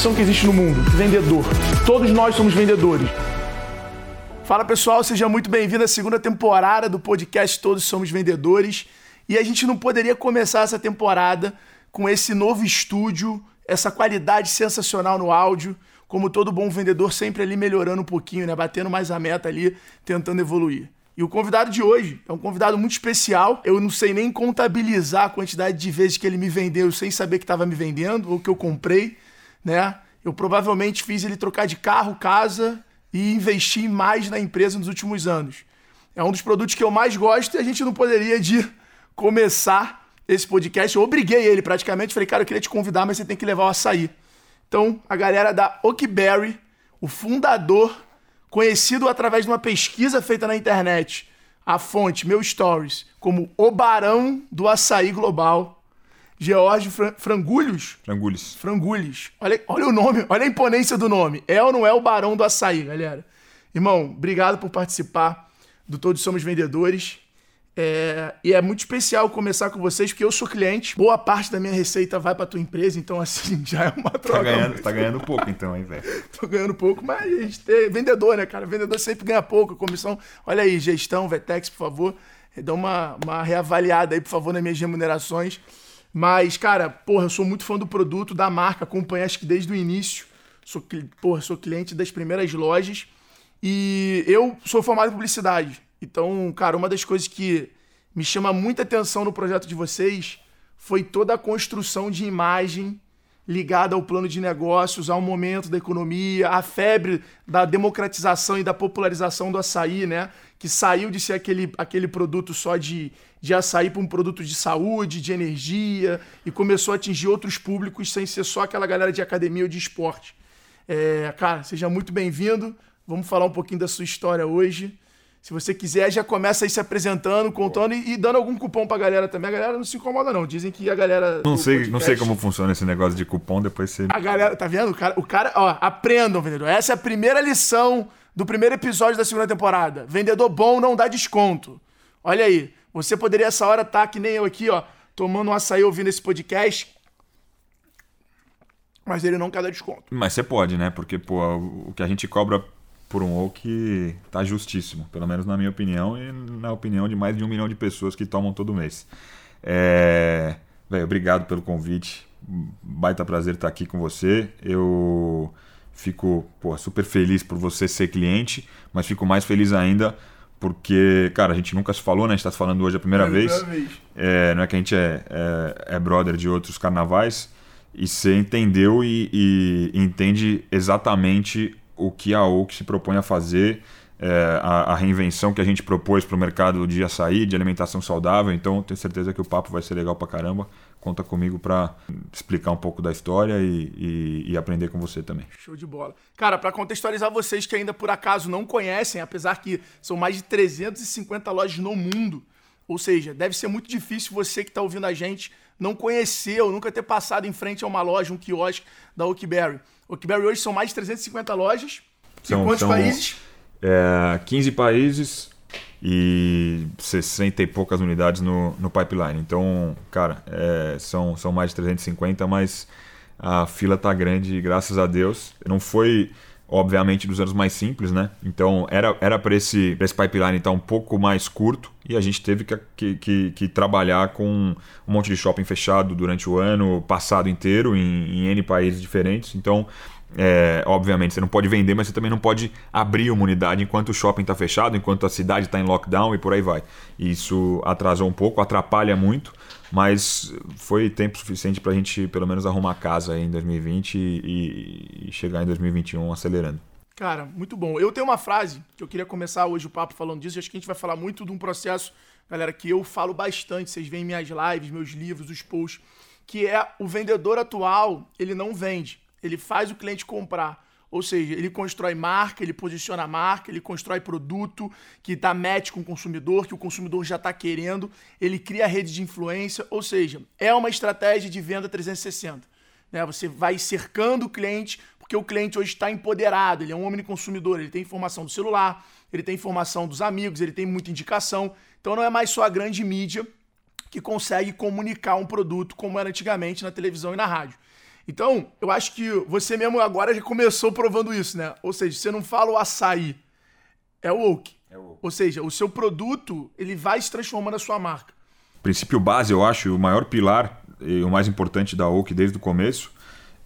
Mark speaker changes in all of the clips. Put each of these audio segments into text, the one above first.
Speaker 1: profissão que existe no mundo: vendedor. Todos nós somos vendedores. Fala pessoal, seja muito bem-vindo à segunda temporada do podcast Todos Somos Vendedores. E a gente não poderia começar essa temporada com esse novo estúdio, essa qualidade sensacional no áudio, como todo bom vendedor, sempre ali melhorando um pouquinho, né? Batendo mais a meta ali, tentando evoluir. E o convidado de hoje é um convidado muito especial. Eu não sei nem contabilizar a quantidade de vezes que ele me vendeu sem saber que estava me vendendo ou que eu comprei, né? Eu provavelmente fiz ele trocar de carro, casa e investir mais na empresa nos últimos anos. É um dos produtos que eu mais gosto e a gente não poderia de começar esse podcast. Eu obriguei ele praticamente, falei, cara, eu queria te convidar, mas você tem que levar o açaí. Então, a galera da Oakberry, o fundador, conhecido através de uma pesquisa feita na internet, a fonte, meu stories, como o barão do açaí global, George Fran Frangulhos?
Speaker 2: Frangulhos.
Speaker 1: Frangulhos. Olha, olha o nome, olha a imponência do nome. É ou não é o Barão do Açaí, galera? Irmão, obrigado por participar do Todos Somos Vendedores. É, e é muito especial começar com vocês, porque eu sou cliente. Boa parte da minha receita vai pra tua empresa, então assim, já é uma troca.
Speaker 2: Tá ganhando, tá ganhando pouco então, hein, velho?
Speaker 1: Tô ganhando pouco, mas a gente tem vendedor, né, cara? Vendedor sempre ganha pouco. Comissão, olha aí, gestão, Vetex, por favor, dá uma, uma reavaliada aí, por favor, nas minhas remunerações. Mas, cara, porra, eu sou muito fã do produto, da marca, acompanho acho que desde o início. Sou, porra, sou cliente das primeiras lojas. E eu sou formado em publicidade. Então, cara, uma das coisas que me chama muita atenção no projeto de vocês foi toda a construção de imagem ligada ao plano de negócios, ao momento da economia, à febre da democratização e da popularização do açaí, né? Que saiu de ser aquele, aquele produto só de, de açaí para um produto de saúde, de energia, e começou a atingir outros públicos sem ser só aquela galera de academia ou de esporte. É, cara, seja muito bem-vindo. Vamos falar um pouquinho da sua história hoje. Se você quiser, já começa aí se apresentando, contando e, e, dando algum cupom pra galera também. A galera não se incomoda, não. Dizem que a galera.
Speaker 2: Não sei, podcast, não sei como funciona esse negócio de cupom, depois você.
Speaker 1: A galera, tá vendo? O cara, o cara, ó, aprendam, vendedor. Essa é a primeira lição do primeiro episódio da segunda temporada. Vendedor bom não dá desconto. Olha aí. Você poderia essa hora estar tá, que nem eu aqui, ó, tomando um açaí ouvindo esse podcast. Mas ele não quer dar desconto.
Speaker 2: Mas você pode, né? Porque, pô, o que a gente cobra por um Oak tá justíssimo, pelo menos na minha opinião e na opinião de mais de um milhão de pessoas que tomam todo mês. É... Véio, obrigado pelo convite, baita prazer estar aqui com você. Eu fico pô, super feliz por você ser cliente, mas fico mais feliz ainda porque, cara, a gente nunca se falou, né? A gente tá falando hoje a primeira é vez. vez. É, não é que a gente é, é, é brother de outros carnavais, e você entendeu e, e entende exatamente o que a Oak se propõe a fazer, é, a, a, reinvenção que a gente propôs para o mercado de açaí, de alimentação saudável. Então, tenho certeza que o papo vai ser legal para caramba. Conta comigo para explicar um pouco da história e, e, e, aprender com você também.
Speaker 1: Show de bola. Cara, para contextualizar vocês que ainda por acaso não conhecem, apesar que são mais de 350 lojas no mundo, ou seja, deve ser muito difícil você que está ouvindo a gente não conhecer ou nunca ter passado em frente a uma loja, um quiosque da Oakberry. Oakberry hoje são mais de 350 lojas. São, em quantos são, países?
Speaker 2: É, 15 países e 60 e poucas unidades no, no pipeline. Então, cara, é, são, são mais de 350, mas a fila tá grande, graças a Deus. Não foi obviamente dos anos mais simples, né? Então era era para esse, esse pipeline estar tá um pouco mais curto e a gente teve que, que, que, trabalhar com um monte de shopping fechado durante o ano passado inteiro em, em N países diferentes. Então é, obviamente, você não pode vender, mas você também não pode abrir uma unidade enquanto o shopping está fechado, enquanto a cidade está em lockdown e por aí vai. Isso atrasou um pouco, atrapalha muito, mas foi tempo suficiente para a gente, pelo menos, arrumar casa em 2020 e, e chegar em 2021 acelerando.
Speaker 1: Cara, muito bom. Eu tenho uma frase que eu queria começar hoje o papo falando disso. Acho que a gente vai falar muito de um processo, galera, que eu falo bastante. Vocês veem minhas lives, meus livros, os posts, que é o vendedor atual, ele não vende ele faz o cliente comprar. Ou seja, ele constrói marca, ele posiciona a marca, ele constrói produto que dá match com o consumidor, que o consumidor já está querendo, ele cria rede de influência, ou seja, é uma estratégia de venda 360. Né? Você vai cercando o cliente, porque o cliente hoje está empoderado, ele é um homem consumidor, ele tem informação do celular, ele tem informação dos amigos, ele tem muita indicação. Então não é mais só a grande mídia que consegue comunicar um produto como era antigamente na televisão e na rádio. Então, eu acho que você mesmo agora já começou provando isso, né? Ou seja, você não fala o açaí, é o oak. É o... Ou seja, o seu produto, ele vai se transformando na sua marca.
Speaker 2: Princípio base, eu acho, o maior pilar e o mais importante da oak desde o começo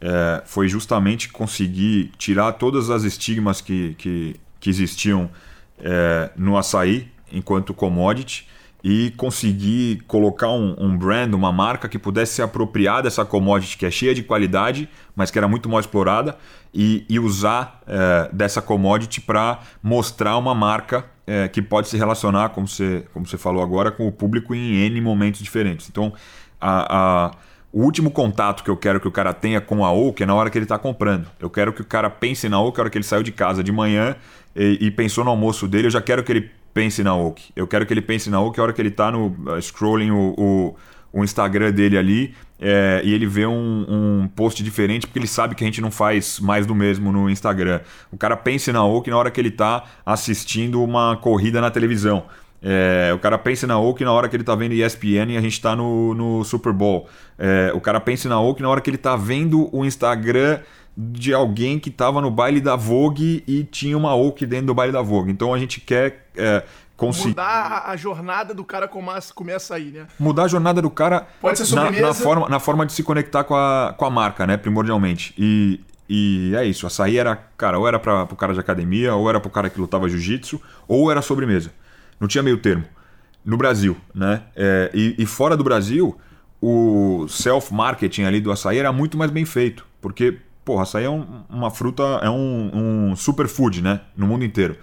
Speaker 2: é, foi justamente conseguir tirar todas as estigmas que, que, que existiam é, no açaí enquanto commodity e conseguir colocar um, um, brand, uma marca que pudesse se apropriar dessa commodity que é cheia de qualidade, mas que era muito mal explorada, e, e usar é, dessa commodity para mostrar uma marca é, que pode se relacionar, como você, como você falou agora, com o público em N momentos diferentes. Então, a, a o último contato que eu quero que o cara tenha com a Oak é na hora que ele está comprando. Eu quero que o cara pense na Oak na hora que ele saiu de casa de manhã e, e, pensou no almoço dele. Eu já quero que ele pense na Oak. Eu quero que ele pense na Oak na hora que ele está no uh, scrolling o, o, o, Instagram dele ali é, e ele vê um, um, post diferente porque ele sabe que a gente não faz mais do mesmo no Instagram. O cara pense na Oak na hora que ele está assistindo uma corrida na televisão. É, o cara pensa na Oak na hora que ele tá vendo ESPN e a gente tá no, no Super Bowl. É, o cara pensa na Oak na hora que ele tá vendo o Instagram de alguém que tava no baile da Vogue e tinha uma Oak dentro do baile da Vogue. Então a gente quer é, conseguir.
Speaker 1: Mudar a jornada do cara começa aí, né?
Speaker 2: Mudar a jornada do cara
Speaker 1: Pode ser na,
Speaker 2: na, forma, na forma de se conectar com a, com a marca, né? Primordialmente. E, e é isso. Açaí era, cara, ou era para o cara de academia, ou era pro cara que lutava jiu-jitsu, ou era sobremesa. Não tinha meio termo. No Brasil, né? É, e, e, fora do Brasil, o self-marketing ali do açaí era muito mais bem feito. Porque, pô, açaí é um, uma fruta, é um, um superfood, né? No mundo inteiro.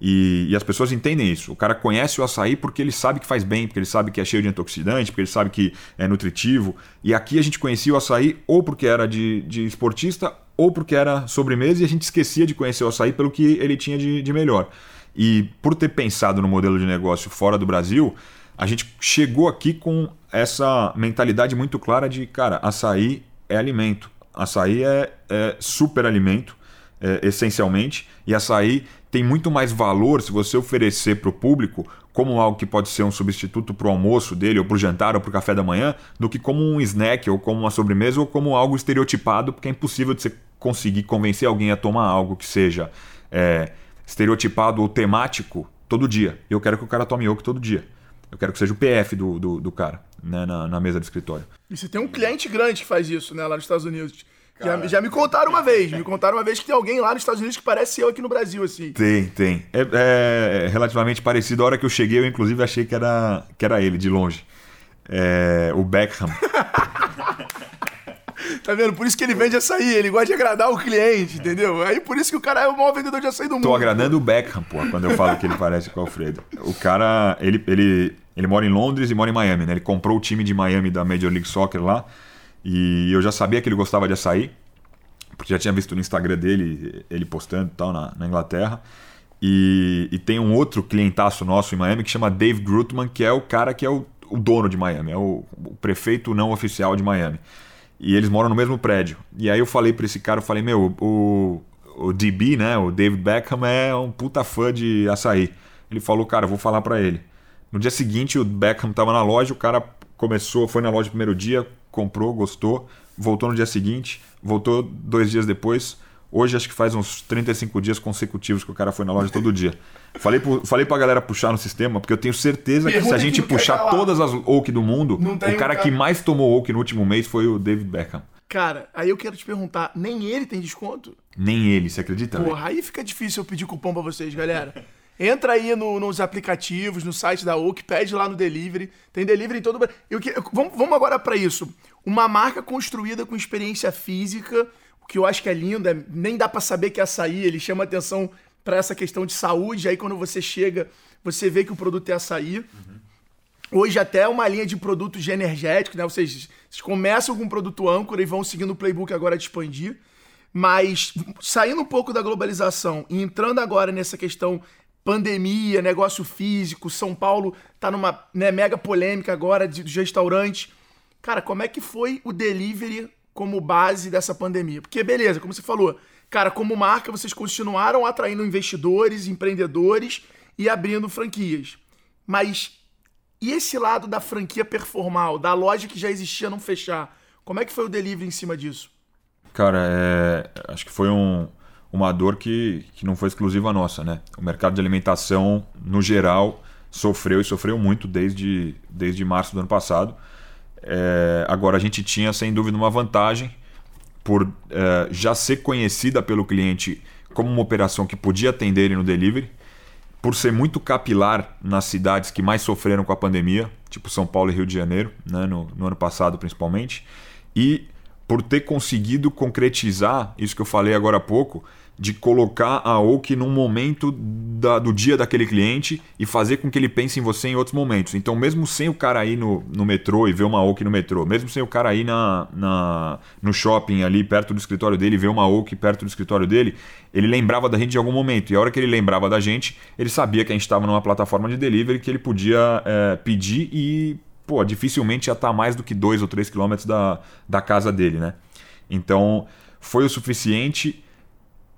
Speaker 2: E, e, as pessoas entendem isso. O cara conhece o açaí porque ele sabe que faz bem, porque ele sabe que é cheio de antioxidante, porque ele sabe que é nutritivo. E aqui a gente conhecia o açaí ou porque era de, de esportista ou porque era sobremesa e a gente esquecia de conhecer o açaí pelo que ele tinha de, de melhor. E por ter pensado no modelo de negócio fora do Brasil, a gente chegou aqui com essa mentalidade muito clara de, cara, açaí é alimento. Açaí é, é super alimento, é, essencialmente, e açaí tem muito mais valor se você oferecer para o público como algo que pode ser um substituto para o almoço dele, ou para o jantar, ou para o café da manhã, do que como um snack, ou como uma sobremesa, ou como algo estereotipado, porque é impossível de você conseguir convencer alguém a tomar algo que seja é, estereotipado ou temático todo dia. Eu quero que o cara tome Oak todo dia. Eu quero que seja o PF do, do, do cara né, na, na, mesa do escritório.
Speaker 1: E você tem um cliente grande que faz isso né, lá nos Estados Unidos. Já, já, me contaram uma vez, me contaram uma vez que tem alguém lá nos Estados Unidos que parece eu aqui no Brasil, assim.
Speaker 2: Tem, tem. É, é relativamente parecido. A hora que eu cheguei, eu inclusive achei que era, que era ele, de longe. É, o Beckham.
Speaker 1: Tá vendo? Por isso que ele vende açaí, ele gosta de agradar o cliente, entendeu? Aí por isso que o cara é o maior vendedor de açaí do mundo.
Speaker 2: Tô agradando o Beckham, pô, quando eu falo que ele parece com o Alfredo. O cara, ele, ele, ele mora em Londres e mora em Miami, né? Ele comprou o time de Miami da Major League Soccer lá. E eu já sabia que ele gostava de açaí, porque já tinha visto no Instagram dele, ele postando e tal, na, na Inglaterra. E, e, tem um outro clientaço nosso em Miami que chama Dave Grutman, que é o cara que é o, o dono de Miami, é o, o prefeito não oficial de Miami. E eles moram no mesmo prédio. E aí eu falei para esse cara, eu falei, meu, o, o DB, né, o David Beckham é um puta fã de açaí. Ele falou, cara, eu vou falar para ele. No dia seguinte, o Beckham tava na loja, o cara começou, foi na loja no primeiro dia, comprou, gostou, voltou no dia seguinte, voltou dois dias depois, Hoje acho que faz uns 35 dias consecutivos que o cara foi na loja todo dia. Falei, pro, falei pra galera puxar no sistema, porque eu tenho certeza que se a gente puxar todas as Oak do mundo, o cara, cara que mais tomou Oak no último mês foi o David Beckham.
Speaker 1: Cara, aí eu quero te perguntar, nem ele tem desconto?
Speaker 2: Nem ele, você acredita?
Speaker 1: Porra, aí fica difícil eu pedir cupom pra vocês, galera. Entra aí no, nos aplicativos, no site da Oak, pede lá no delivery. Tem delivery em todo o Brasil. Vamos, vamos agora para isso. Uma marca construída com experiência física que eu acho que é lindo, é, nem dá para saber que é açaí, ele chama atenção para essa questão de saúde. Aí quando você chega, você vê que o produto é açaí. Uhum. Hoje até é uma linha de produtos de energéticos, né? Seja, vocês começam com um produto âncora e vão seguindo o playbook agora de expandir. Mas saindo um pouco da globalização e entrando agora nessa questão pandemia, negócio físico, São Paulo tá numa né, mega polêmica agora de, de restaurante. Cara, como é que foi o delivery como base dessa pandemia. Porque, beleza, como você falou, cara, como marca, vocês continuaram atraindo investidores, empreendedores e abrindo franquias. Mas e esse lado da franquia performal, da loja que já existia não fechar? Como é que foi o delivery em cima disso?
Speaker 2: Cara, é, acho que foi um, uma dor que, que não foi exclusiva nossa, né? O mercado de alimentação, no geral, sofreu e sofreu muito desde, desde março do ano passado. É, agora, a gente tinha, sem dúvida, uma vantagem por é, já ser conhecida pelo cliente como uma operação que podia atender ele no delivery, por ser muito capilar nas cidades que mais sofreram com a pandemia, tipo São Paulo e Rio de Janeiro, né, no, no ano passado principalmente, e por ter conseguido concretizar isso que eu falei agora há pouco, de colocar a Oak num momento da, do dia daquele cliente e fazer com que ele pense em você em outros momentos. Então, mesmo sem o cara ir no, no metrô e ver uma Oak no metrô, mesmo sem o cara ir na, na, no shopping ali perto do escritório dele e ver uma Oak perto do escritório dele, ele lembrava da gente em algum momento. E a hora que ele lembrava da gente, ele sabia que a gente estava numa plataforma de delivery que ele podia é, pedir e, pô, dificilmente ia estar mais do que 2 ou 3 quilômetros da, da casa dele, né? Então, foi o suficiente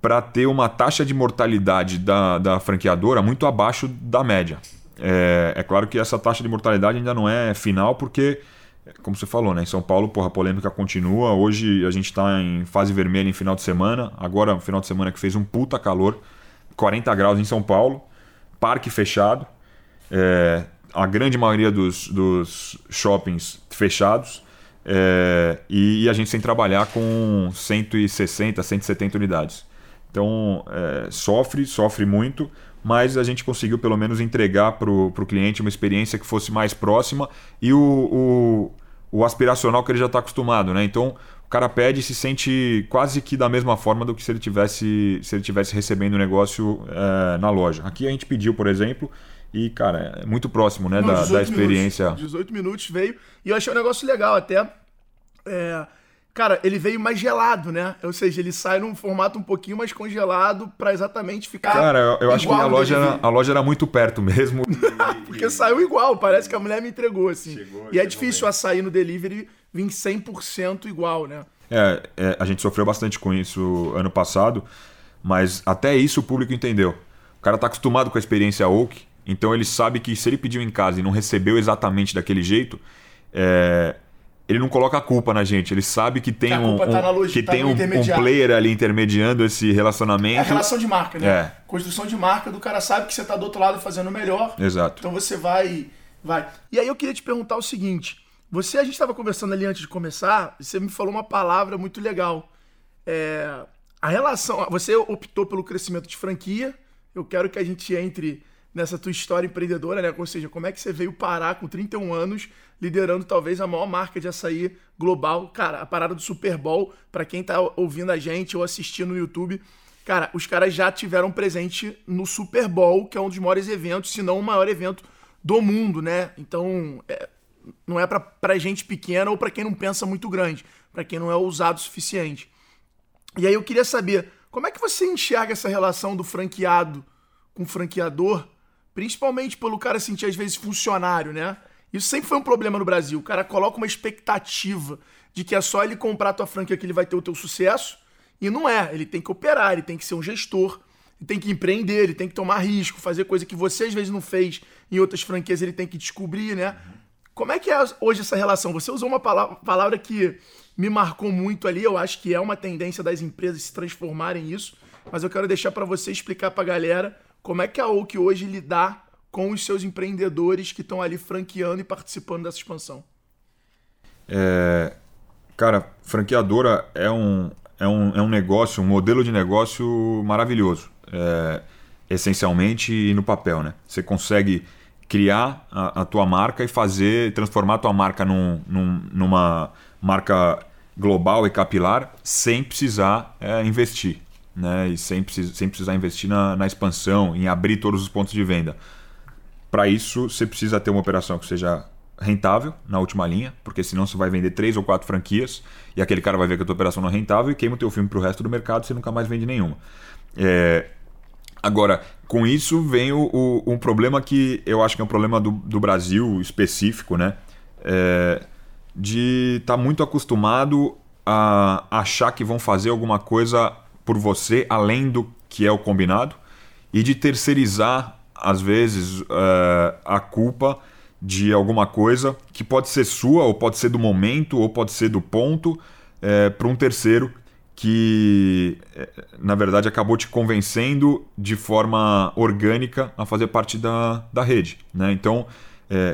Speaker 2: para ter uma taxa de mortalidade da, da franqueadora muito abaixo da média. É, é, claro que essa taxa de mortalidade ainda não é final, porque, como você falou, né, em São Paulo porra, a polêmica continua. Hoje a gente está em fase vermelha em final de semana. Agora, final de semana que fez um puta calor, 40 graus em São Paulo, parque fechado, é, a grande maioria dos, dos shoppings fechados. É, e, e a gente sem trabalhar com 160, 170 unidades. Então, é, sofre, sofre muito, mas a gente conseguiu pelo menos entregar para o cliente uma experiência que fosse mais próxima e o, o, o aspiracional que ele já está acostumado. Né? Então, o cara pede e se sente quase que da mesma forma do que se ele tivesse, se ele tivesse recebendo o negócio é, na loja. Aqui a gente pediu, por exemplo, e, cara, é muito próximo né, Não, da, da experiência.
Speaker 1: Minutos, 18 minutos veio. E eu achei um negócio legal até. É, Cara, ele veio mais gelado, né? Ou seja, ele sai num formato um pouquinho mais congelado para exatamente ficar.
Speaker 2: Cara, eu, eu acho que a loja, era, a loja era muito perto mesmo.
Speaker 1: Porque saiu igual, parece que a mulher me entregou, assim. Chegou, e é difícil bem. açaí no delivery vir 100% igual, né?
Speaker 2: É, é, a gente sofreu bastante com isso ano passado, mas até isso o público entendeu. O cara tá acostumado com a experiência Oak, então ele sabe que se ele pediu em casa e não recebeu exatamente daquele jeito, é, ele não coloca a culpa na gente. Ele sabe que tem, um, tá um que tá tem um, um, player ali intermediando esse relacionamento. É a
Speaker 1: relação de marca, né? É. Construção de marca do cara sabe que você está do outro lado fazendo melhor.
Speaker 2: Exato.
Speaker 1: Então você vai, vai. E aí eu queria te perguntar o seguinte: você a gente estava conversando ali antes de começar, você me falou uma palavra muito legal. É, a relação, você optou pelo crescimento de franquia. Eu quero que a gente entre nessa tua história empreendedora, né? Ou seja, como é que você veio parar com 31 anos, liderando talvez a maior marca de açaí global? Cara, a parada do Super Bowl, para quem tá ouvindo a gente ou assistindo no YouTube, cara, os caras já tiveram presente no Super Bowl, que é um dos maiores eventos, se não o maior evento do mundo, né? Então, é, não é para gente pequena ou para quem não pensa muito grande, para quem não é ousado o suficiente. E aí eu queria saber, como é que você enxerga essa relação do franqueado com o franqueador Principalmente pelo cara sentir, às vezes, funcionário, né? Isso sempre foi um problema no Brasil. O cara coloca uma expectativa de que é só ele comprar a tua franquia que ele vai ter o teu sucesso. E não é. Ele tem que operar, ele tem que ser um gestor, ele tem que empreender, ele tem que tomar risco, fazer coisa que você às vezes não fez em outras franquias, ele tem que descobrir, né? Como é que é hoje essa relação? Você usou uma palavra, palavra que me marcou muito ali, eu acho que é uma tendência das empresas se transformarem nisso, mas eu quero deixar para você explicar para a galera como é que a Oak hoje lidar com os seus empreendedores que estão ali franqueando e participando dessa expansão?
Speaker 2: É, cara, franqueadora é um, é, um, é um negócio, um modelo de negócio maravilhoso. É, essencialmente e no papel, né? Você consegue criar a, a, tua marca e fazer, transformar a tua marca num, num, numa marca global e capilar sem precisar é, investir né? E sem, precis, sem precisar investir na, na expansão, em abrir todos os pontos de venda. Para isso, você precisa ter uma operação que seja rentável na última linha, porque senão você vai vender três ou quatro franquias e aquele cara vai ver que a tua operação não é rentável e queima o teu filme para o resto do mercado você nunca mais vende nenhuma. É... Agora, com isso vem o, o, um problema que eu acho que é um problema do, do Brasil específico, né? É... De estar tá muito acostumado a achar que vão fazer alguma coisa por você além do que é o combinado e de terceirizar, às vezes, uh, a culpa de alguma coisa que pode ser sua, ou pode ser do momento, ou pode ser do ponto, uh, para um terceiro que, é, na verdade, acabou te convencendo de forma orgânica a fazer parte da, da rede. Né? Então,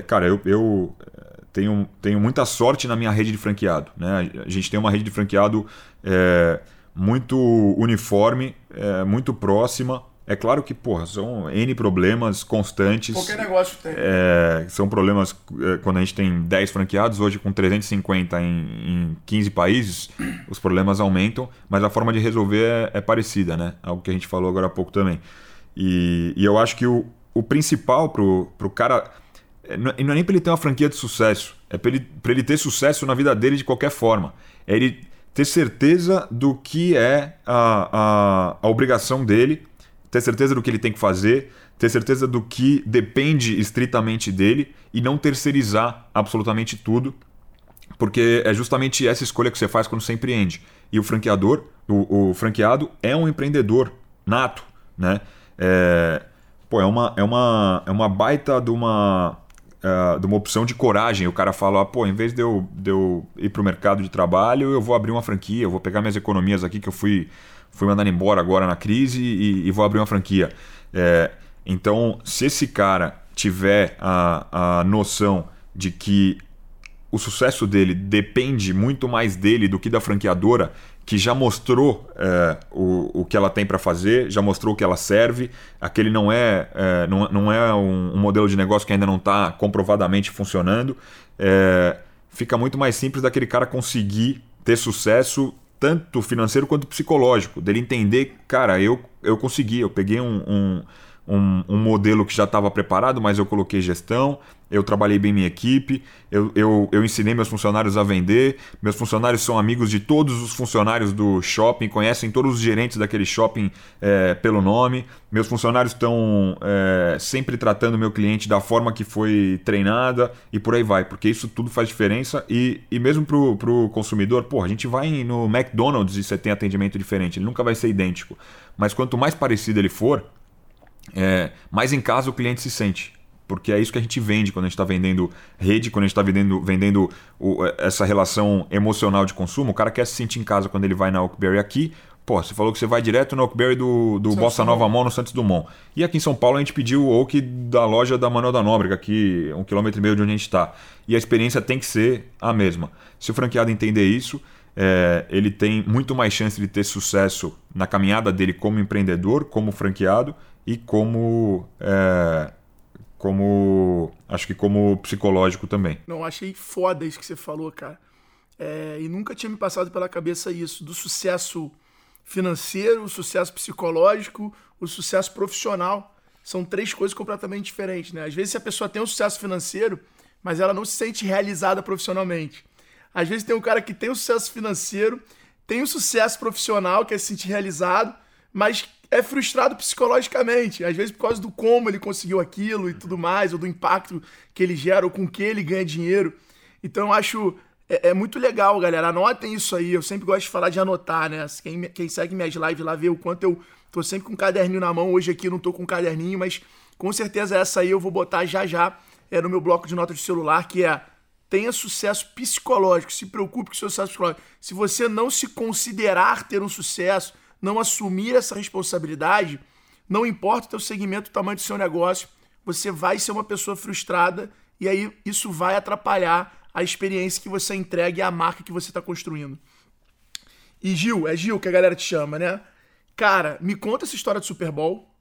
Speaker 2: cara, eu, eu tenho, tenho muita sorte na minha rede de franqueado. Né? A gente tem uma rede de franqueado é, muito uniforme, é, muito próxima. É claro que, porra, são N problemas constantes.
Speaker 1: Qualquer negócio tem.
Speaker 2: É, são problemas é, quando a gente tem 10 franqueados, hoje com 350 em, em 15 países, os problemas aumentam, mas a forma de resolver é, é parecida, né? Algo que a gente falou agora há pouco também. E, e eu acho que o, o principal pro, pro cara. É, não é nem para ele ter uma franquia de sucesso, é para ele, ele ter sucesso na vida dele de qualquer forma. É ele ter certeza do que é a, a, a obrigação dele ter certeza do que ele tem que fazer, ter certeza do que depende estritamente dele e não terceirizar absolutamente tudo, porque é justamente essa escolha que você faz quando você empreende. E o franqueador, o, o franqueado é um empreendedor nato, né? É, pô, é uma, é uma, é uma baita de uma, uh, de uma opção de coragem. O cara fala, ah, pô, em vez de eu, de eu ir para o mercado de trabalho, eu vou abrir uma franquia, eu vou pegar minhas economias aqui que eu fui fui mandado embora agora na crise e, e vou abrir uma franquia. É, então, se esse cara tiver a, a noção de que o sucesso dele depende muito mais dele do que da franqueadora, que já mostrou é, o, o que ela tem para fazer, já mostrou o que ela serve. Aquele não é, é não, não é um, um, modelo de negócio que ainda não está comprovadamente funcionando. É, fica muito mais simples daquele cara conseguir ter sucesso tanto financeiro quanto psicológico, dele entender, cara, eu, eu consegui, eu peguei um, um, um, um modelo que já estava preparado, mas eu coloquei gestão, eu trabalhei bem minha equipe, eu, eu, eu ensinei meus funcionários a vender, meus funcionários são amigos de todos os funcionários do shopping, conhecem todos os gerentes daquele shopping é, pelo nome, meus funcionários estão é, sempre tratando meu cliente da forma que foi treinada e por aí vai, porque isso tudo faz diferença e, e mesmo para o consumidor, pô, a gente vai no McDonald's e você tem atendimento diferente, ele nunca vai ser idêntico, mas quanto mais parecido ele for, é, mais em casa o cliente se sente porque é isso que a gente vende quando a gente está vendendo rede, quando a gente está vendendo, vendendo o, essa relação emocional de consumo. O cara quer se sentir em casa quando ele vai na Oakberry aqui. Pô, você falou que você vai direto na Oakberry do, do Bossa Nova Mall no Santos Dumont. E aqui em São Paulo a gente pediu o Oak da loja da Manuel da Nóbrega, aqui um quilômetro e meio de onde a gente está. E a experiência tem que ser a mesma. Se o franqueado entender isso, é, ele tem muito mais chance de ter sucesso na caminhada dele como empreendedor, como franqueado e como é, como acho que como psicológico também.
Speaker 1: Não, achei foda isso que você falou, cara. É, e nunca tinha me passado pela cabeça isso, do sucesso financeiro, o sucesso psicológico, o sucesso profissional. São três coisas completamente diferentes, né? Às vezes a pessoa tem um sucesso financeiro, mas ela não se sente realizada profissionalmente. Às vezes tem um cara que tem um sucesso financeiro, tem um sucesso profissional, que é se sentir realizado, mas é frustrado psicologicamente, às vezes por causa do como ele conseguiu aquilo e tudo mais, ou do impacto que ele gera, ou com que ele ganha dinheiro. Então eu acho é, é, muito legal, galera. Anotem isso aí. Eu sempre gosto de falar de anotar, né? Quem, quem segue minhas lives lá vê o quanto eu tô sempre com um caderninho na mão. Hoje aqui não tô com um caderninho, mas com certeza essa aí eu vou botar já já é no meu bloco de notas de celular, que é tenha sucesso psicológico, se preocupe com o seu sucesso psicológico. Se você não se considerar ter um sucesso, não assumir essa responsabilidade, não importa o teu segmento, o tamanho do seu negócio, você vai ser uma pessoa frustrada e aí isso vai atrapalhar a experiência que você entrega e a marca que você está construindo. E Gil, é Gil que a galera te chama, né? Cara, me conta essa história do Super Bowl.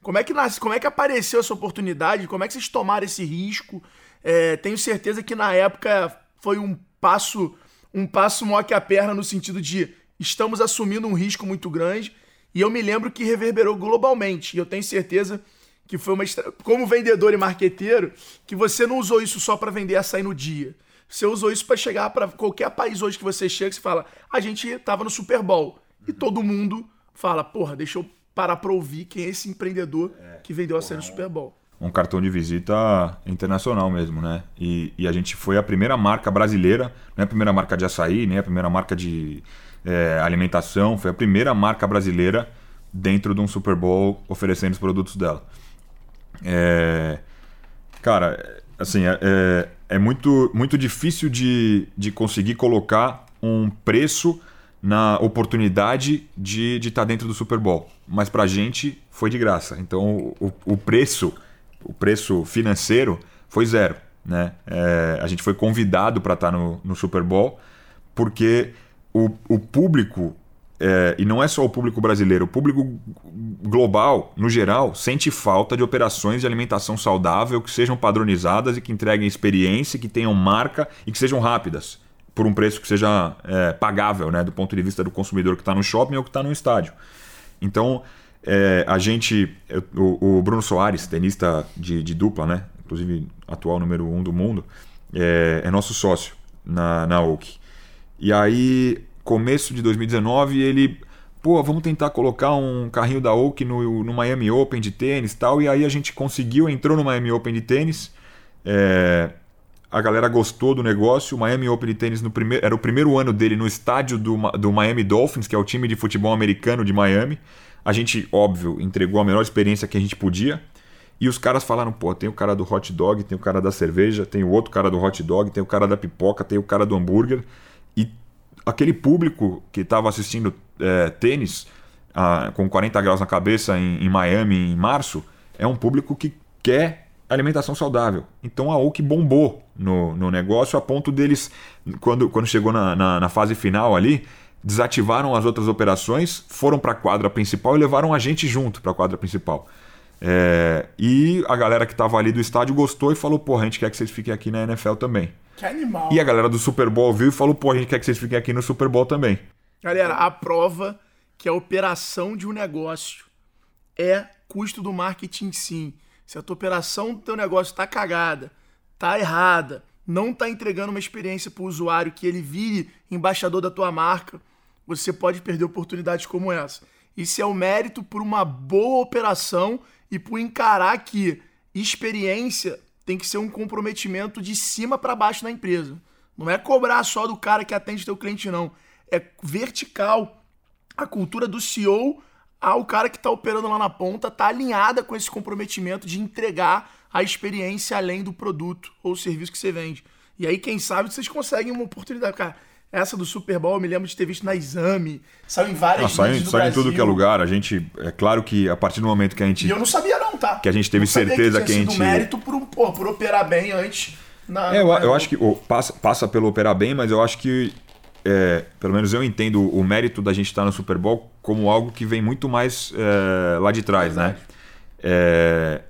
Speaker 1: Como é que nasce, como é que apareceu essa oportunidade? Como é que vocês tomaram esse risco? É, tenho certeza que na época foi um passo, um passo maior que a perna no sentido de estamos assumindo um risco muito grande e eu me lembro que reverberou globalmente. E eu tenho certeza que foi uma como vendedor e marqueteiro, que você não usou isso só para vender açaí no dia. Você usou isso para chegar para qualquer país hoje que você chega e fala: "A gente tava no Super Bowl". E todo mundo fala: "Porra, deixa eu parar para ouvir quem é esse empreendedor que vendeu açaí no Super Bowl"
Speaker 2: um cartão de visita internacional mesmo, né? E, e, a gente foi a primeira marca brasileira, não é a primeira marca de açaí, nem a primeira marca de é, alimentação, foi a primeira marca brasileira dentro de um Super Bowl oferecendo os produtos dela. É, cara, assim, é, é, é muito, muito difícil de, de conseguir colocar um preço na oportunidade de estar tá dentro do Super Bowl. Mas para a gente foi de graça. Então o, o preço, o preço financeiro foi zero. Né? É, a gente foi convidado para estar tá no, no Super Bowl porque o, o público é, e não é só o público brasileiro, o público global, no geral, sente falta de operações de alimentação saudável que sejam padronizadas e que entreguem experiência, que tenham marca e que sejam rápidas, por um preço que seja é, pagável, né, do ponto de vista do consumidor que está no shopping ou que está no estádio. Então, é, a gente, o, o, Bruno Soares, tenista de, de, dupla, né, inclusive atual número um do mundo, é, é nosso sócio na, na Oak. E aí começo de 2019, ele, pô, vamos tentar colocar um carrinho da Oak no, no Miami Open de tênis tal. E aí a gente conseguiu, entrou no Miami Open de tênis. É, a galera gostou do negócio. O Miami Open de tênis no primeiro, era o primeiro ano dele no estádio do, do Miami Dolphins, que é o time de futebol americano de Miami. A gente, óbvio, entregou a melhor experiência que a gente podia. E os caras falaram, pô, tem o cara do hot dog, tem o cara da cerveja, tem o outro cara do hot dog, tem o cara da pipoca, tem o cara do hambúrguer. E aquele público que estava assistindo é, tênis ah, com 40 graus na cabeça em, em, Miami em março é um público que quer alimentação saudável. Então a Oak bombou no, no negócio a ponto deles, quando, quando chegou na, na, na fase final ali, desativaram as outras operações, foram para a quadra principal e levaram a gente junto para a quadra principal. É, e a galera que estava ali do estádio gostou e falou: porra, a gente quer que vocês fiquem aqui na NFL também.
Speaker 1: Que animal.
Speaker 2: E a galera do Super Bowl viu e falou: pô, a gente quer que vocês fiquem aqui no Super Bowl também.
Speaker 1: Galera, a prova que a operação de um negócio é custo do marketing sim. Se a tua operação do teu negócio está cagada, tá errada, não está entregando uma experiência para o usuário que ele vire embaixador da tua marca, você pode perder oportunidades como essa. Isso é o mérito por uma boa operação e por encarar que experiência tem que ser um comprometimento de cima para baixo na empresa. Não é cobrar só do cara que atende teu cliente, não. É vertical. A cultura do CEO ao cara que está operando lá na ponta está alinhada com esse comprometimento de entregar a experiência além do produto ou serviço que você vende. E aí, quem sabe, vocês conseguem uma oportunidade. Cara, essa do Super Bowl eu me lembro de ter visto na Exame. Saiu em várias
Speaker 2: ah, saiu, saiu em tudo que é lugar. A gente, é claro que a partir do momento que a gente.
Speaker 1: E eu não sabia, não, tá?
Speaker 2: Que a gente teve certeza que, que a gente.
Speaker 1: mérito por, por, por operar bem antes.
Speaker 2: Na, é, eu, eu acho que oh, passa, passa pelo operar bem, mas eu acho que. É, pelo menos eu entendo o mérito da gente estar no Super Bowl como algo que vem muito mais é, lá de trás, né? É,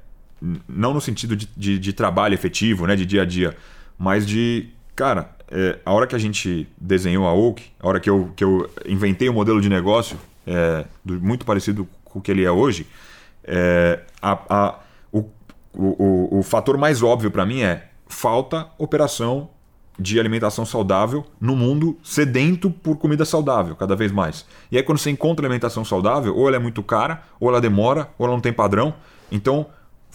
Speaker 2: não no sentido de, de, de trabalho efetivo, né? De dia a dia, mas de. Cara, é, a hora que a gente desenhou a Oak, a hora que eu, que eu inventei o um modelo de negócio é, do, muito parecido com o que ele é hoje, é, a, a, o, o, o fator mais óbvio para mim é falta operação de alimentação saudável no mundo sedento por comida saudável, cada vez mais. E aí quando você encontra alimentação saudável, ou ela é muito cara, ou ela demora, ou ela não tem padrão. Então,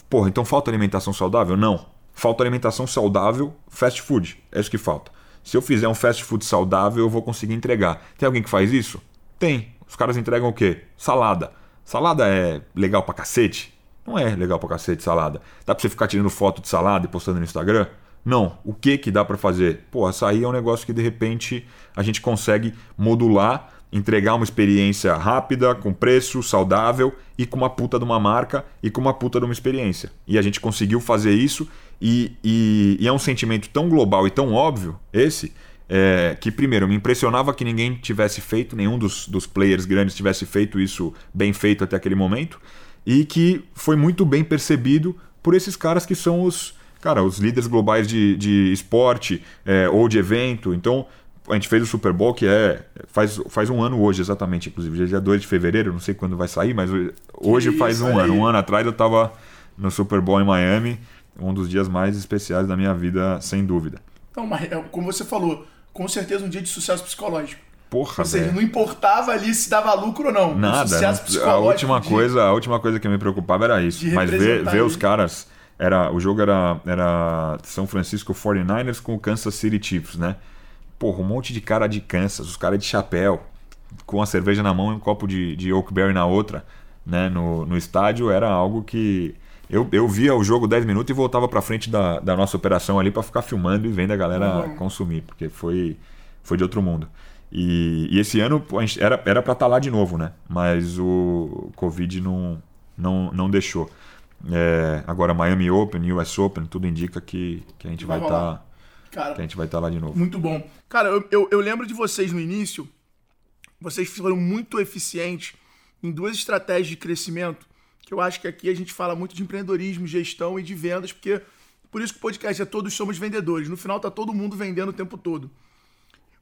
Speaker 2: porra, então falta alimentação saudável? Não. Falta alimentação saudável, fast food. É isso que falta. Se eu fizer um fast food saudável, eu vou conseguir entregar. Tem alguém que faz isso? Tem. Os caras entregam o quê? Salada. Salada é legal pra cacete? Não é legal pra cacete salada. Dá pra você ficar tirando foto de salada e postando no Instagram? Não. O que que dá para fazer? Pô, açaí é um negócio que de repente a gente consegue modular, entregar uma experiência rápida, com preço, saudável e com uma puta de uma marca e com uma puta de uma experiência. E a gente conseguiu fazer isso e, e, e é um sentimento tão global e tão óbvio esse, é, que primeiro me impressionava que ninguém tivesse feito, nenhum dos, dos players grandes tivesse feito isso bem feito até aquele momento, e que foi muito bem percebido por esses caras que são os, cara, os líderes globais de, de esporte é, ou de evento. Então, a gente fez o Super Bowl, que é. Faz, faz um ano hoje, exatamente, inclusive. Dia 2 de fevereiro, não sei quando vai sair, mas hoje faz um aí. ano. Um ano atrás eu estava no Super Bowl em Miami um dos dias mais especiais da minha vida, sem dúvida.
Speaker 1: É, como você falou, com certeza um dia de sucesso psicológico.
Speaker 2: Porra,
Speaker 1: ou seja, não importava ali se dava lucro ou não.
Speaker 2: Nada. a última de, coisa, a última coisa que me preocupava era isso. Mas ver, ver os caras, era o jogo era era São Francisco 49ers com o Kansas City Chiefs, né? Porra, um monte de cara de Kansas, os caras de chapéu, com a cerveja na mão e um copo de, de Oakberry na outra, né? No, no estádio era algo que eu, eu via o jogo 10 minutos e voltava para frente da, da nossa operação ali para ficar filmando e vendo a galera uhum. consumir, porque foi, foi de outro mundo. E, e esse ano pô, era para estar tá lá de novo, né? Mas o Covid não, não, não deixou. É, agora Miami Open, US Open, tudo indica que, que a gente vai estar tá, que a gente vai estar tá lá de novo.
Speaker 1: Muito bom. Cara, eu, eu, eu lembro de vocês no início, vocês foram muito eficientes em duas estratégias de crescimento, que eu acho que aqui a gente fala muito de empreendedorismo, gestão e de vendas, porque por isso que o podcast é Todos Somos Vendedores. No final tá todo mundo vendendo o tempo todo.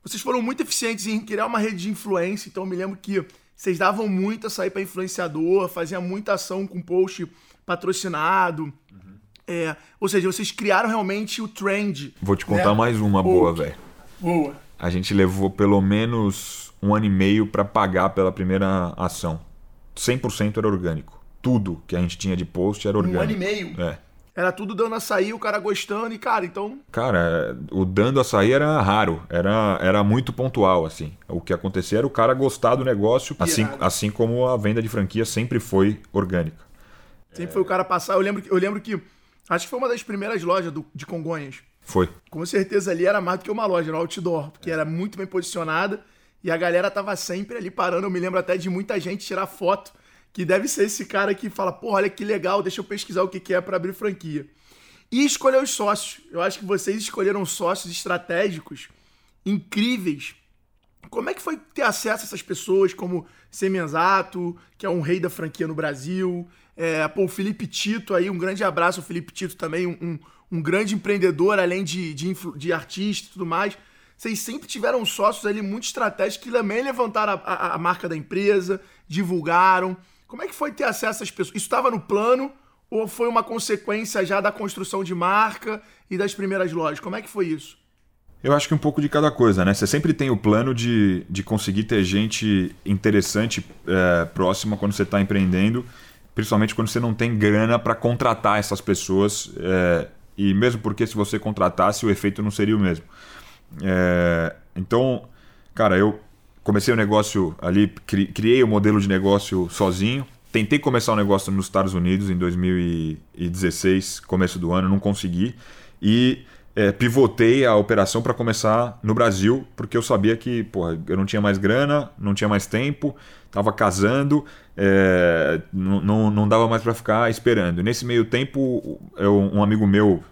Speaker 1: Vocês foram muito eficientes em criar uma rede de influência, então eu me lembro que vocês davam muito a sair para influenciador, faziam muita ação com post patrocinado. Uhum. É, ou seja, vocês criaram realmente o trend.
Speaker 2: Vou te contar né? mais uma boa, velho.
Speaker 1: Boa.
Speaker 2: A gente levou pelo menos um ano e meio para pagar pela primeira ação. 100% era orgânico. Tudo que a gente tinha de post era orgânico. Um
Speaker 1: ano e meio?
Speaker 2: É.
Speaker 1: Era tudo dando açaí, o cara gostando, e, cara, então.
Speaker 2: Cara, o dando açaí era raro, era, era muito pontual, assim. O que acontecia era o cara gostar do negócio, assim, assim como a venda de franquia sempre foi orgânica.
Speaker 1: Sempre é... foi o cara passar. Eu lembro, eu lembro que. Acho que foi uma das primeiras lojas do, de Congonhas.
Speaker 2: Foi.
Speaker 1: Com certeza ali era mais do que uma loja, era um outdoor, porque era muito bem posicionada e a galera tava sempre ali parando. Eu me lembro até de muita gente tirar foto que deve ser esse cara que fala, pô, olha que legal, deixa eu pesquisar o que, que é para abrir franquia. E escolher os sócios. Eu acho que vocês escolheram sócios estratégicos incríveis. Como é que foi ter acesso a essas pessoas como Semenzato, que é um rei da franquia no Brasil, é, pô, o Felipe Tito aí, um grande abraço ao Felipe Tito também, um, um, um grande empreendedor, além de, de, de artista e tudo mais. Vocês sempre tiveram sócios ali muito estratégicos que também levantaram a, a, a marca da empresa, divulgaram. Como é que foi ter acesso a essas pessoas? Isso estava no plano ou foi uma consequência já da construção de marca e das primeiras lojas? Como é que foi isso?
Speaker 2: Eu acho que um pouco de cada coisa, né? Você sempre tem o plano de, de conseguir ter gente interessante é, próxima quando você está empreendendo, principalmente quando você não tem grana para contratar essas pessoas. É, e mesmo porque se você contratasse, o efeito não seria o mesmo. É, então, cara, eu comecei o negócio ali, criei o modelo de negócio sozinho. Tentei começar o um negócio nos Estados Unidos em 2016, começo do ano, não consegui. E é, pivotei a operação para começar no Brasil, porque eu sabia que porra, eu não tinha mais grana, não tinha mais tempo, estava casando, é, não, não dava mais para ficar esperando. Nesse meio tempo, eu, um amigo meu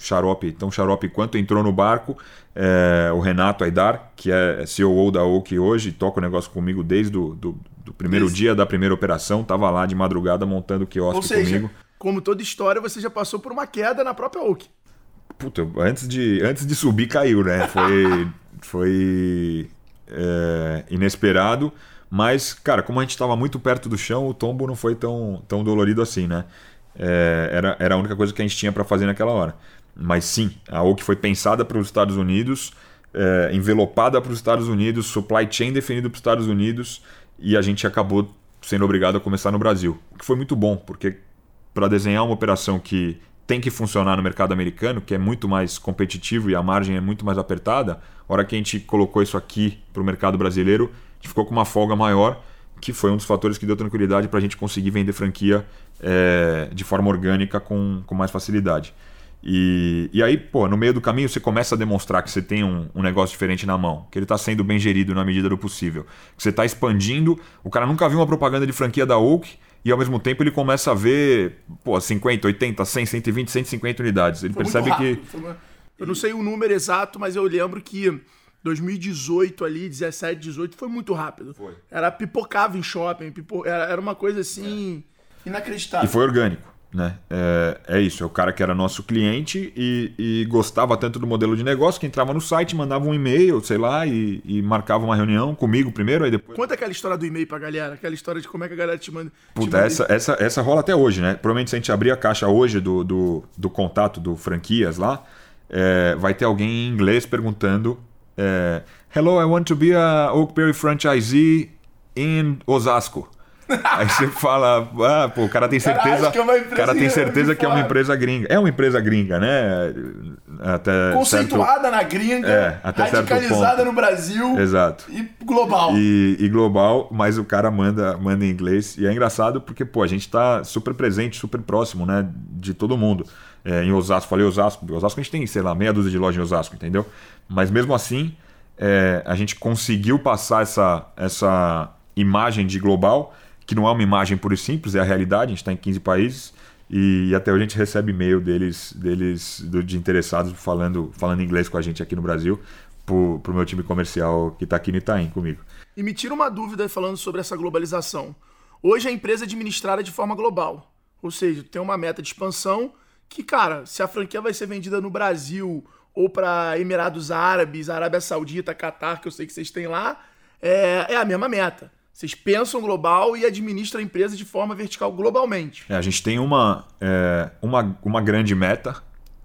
Speaker 2: xarope, tão xarope quanto, entrou no barco, é, o Renato Aidar, que é CEO da Oak hoje, toca o negócio comigo desde do, do, do primeiro Isso. dia da primeira operação, estava lá de madrugada montando o quiosque Ou seja, comigo.
Speaker 1: Como toda história, você já passou por uma queda na própria Oak.
Speaker 2: Puta, antes de, antes de subir caiu, né? Foi, foi é, inesperado. Mas, cara, como a gente estava muito perto do chão, o tombo não foi tão, tão dolorido assim, né? É, era, era a única coisa que a gente tinha para fazer naquela hora. Mas sim, a Oak foi pensada para os Estados Unidos, é, envelopada para os Estados Unidos, supply chain definido para os Estados Unidos, e a gente acabou sendo obrigado a começar no Brasil. O que foi muito bom, porque para desenhar uma operação que tem que funcionar no mercado americano, que é muito mais competitivo e a margem é muito mais apertada, a hora que a gente colocou isso aqui para o mercado brasileiro, a gente ficou com uma folga maior, que foi um dos fatores que deu tranquilidade para a gente conseguir vender franquia é, de forma orgânica com, com mais facilidade. E, e aí, pô, no meio do caminho você começa a demonstrar que você tem um, um negócio diferente na mão, que ele está sendo bem gerido na medida do possível, que você está expandindo. O cara nunca viu uma propaganda de franquia da Oak e ao mesmo tempo ele começa a ver, pô, 50, 80, 100, 120, 150 unidades. Ele Foi percebe que.
Speaker 1: Eu não sei o número exato, mas eu lembro que 2018 ali, 17, 18, foi muito rápido.
Speaker 2: Foi.
Speaker 1: Era pipocava em shopping, pipo... era, uma coisa assim é. inacreditável.
Speaker 2: E foi orgânico. Né? É, é, isso, é o cara que era nosso cliente e, e, gostava tanto do modelo de negócio que entrava no site, mandava um e-mail, sei lá, e, e, marcava uma reunião comigo primeiro, aí depois.
Speaker 1: Conta aquela história do e-mail pra galera, aquela história de como é que a galera te manda.
Speaker 2: Puta, te manda... Essa, essa, essa rola até hoje, né? Provavelmente se a gente abrir a caixa hoje do, do, do contato do franquias lá, é, vai ter alguém em inglês perguntando: é, Hello, I want to be a Oakberry franchisee in Osasco. Aí você fala, ah, pô, o cara tem certeza, cara, é cara tem certeza que é uma empresa gringa. É uma empresa gringa, né?
Speaker 1: Até Conceituada certo... na gringa, é, até radicalizada no Brasil.
Speaker 2: Exato.
Speaker 1: E global.
Speaker 2: E, e, global, mas o cara manda, manda em inglês. E é engraçado porque, pô, a gente tá super presente, super próximo, né? De todo mundo. É, em Osasco, falei Osasco. Osasco a gente tem, sei lá, meia dúzia de lojas em Osasco, entendeu? Mas mesmo assim, é, a gente conseguiu passar essa, essa imagem de global, que não é uma imagem pura e simples, é a realidade, a gente está em 15 países, e até hoje a gente recebe e-mail deles, deles de interessados falando, falando inglês com a gente aqui no Brasil, para o meu time comercial que está aqui no Itaim comigo.
Speaker 1: E me tira uma dúvida falando sobre essa globalização. Hoje a empresa é administrada de forma global, ou seja, tem uma meta de expansão que, cara, se a franquia vai ser vendida no Brasil ou para Emirados Árabes, Arábia Saudita, Catar, que eu sei que vocês têm lá, é, é a mesma meta. Vocês pensam global e administram a empresa de forma vertical globalmente.
Speaker 2: É, a gente tem uma, é, uma, uma grande meta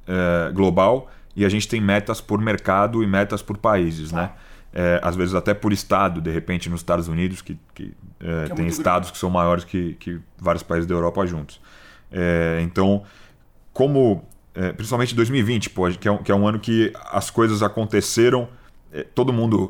Speaker 2: é, global e a gente tem metas por mercado e metas por países, né? É, às vezes até por estado, de repente nos Estados Unidos, que, que, é, que é tem estados grande. que são maiores que, que vários países da Europa juntos. É, então, como é, principalmente 2020, pô, que, é um, que é um ano que as coisas aconteceram, todo mundo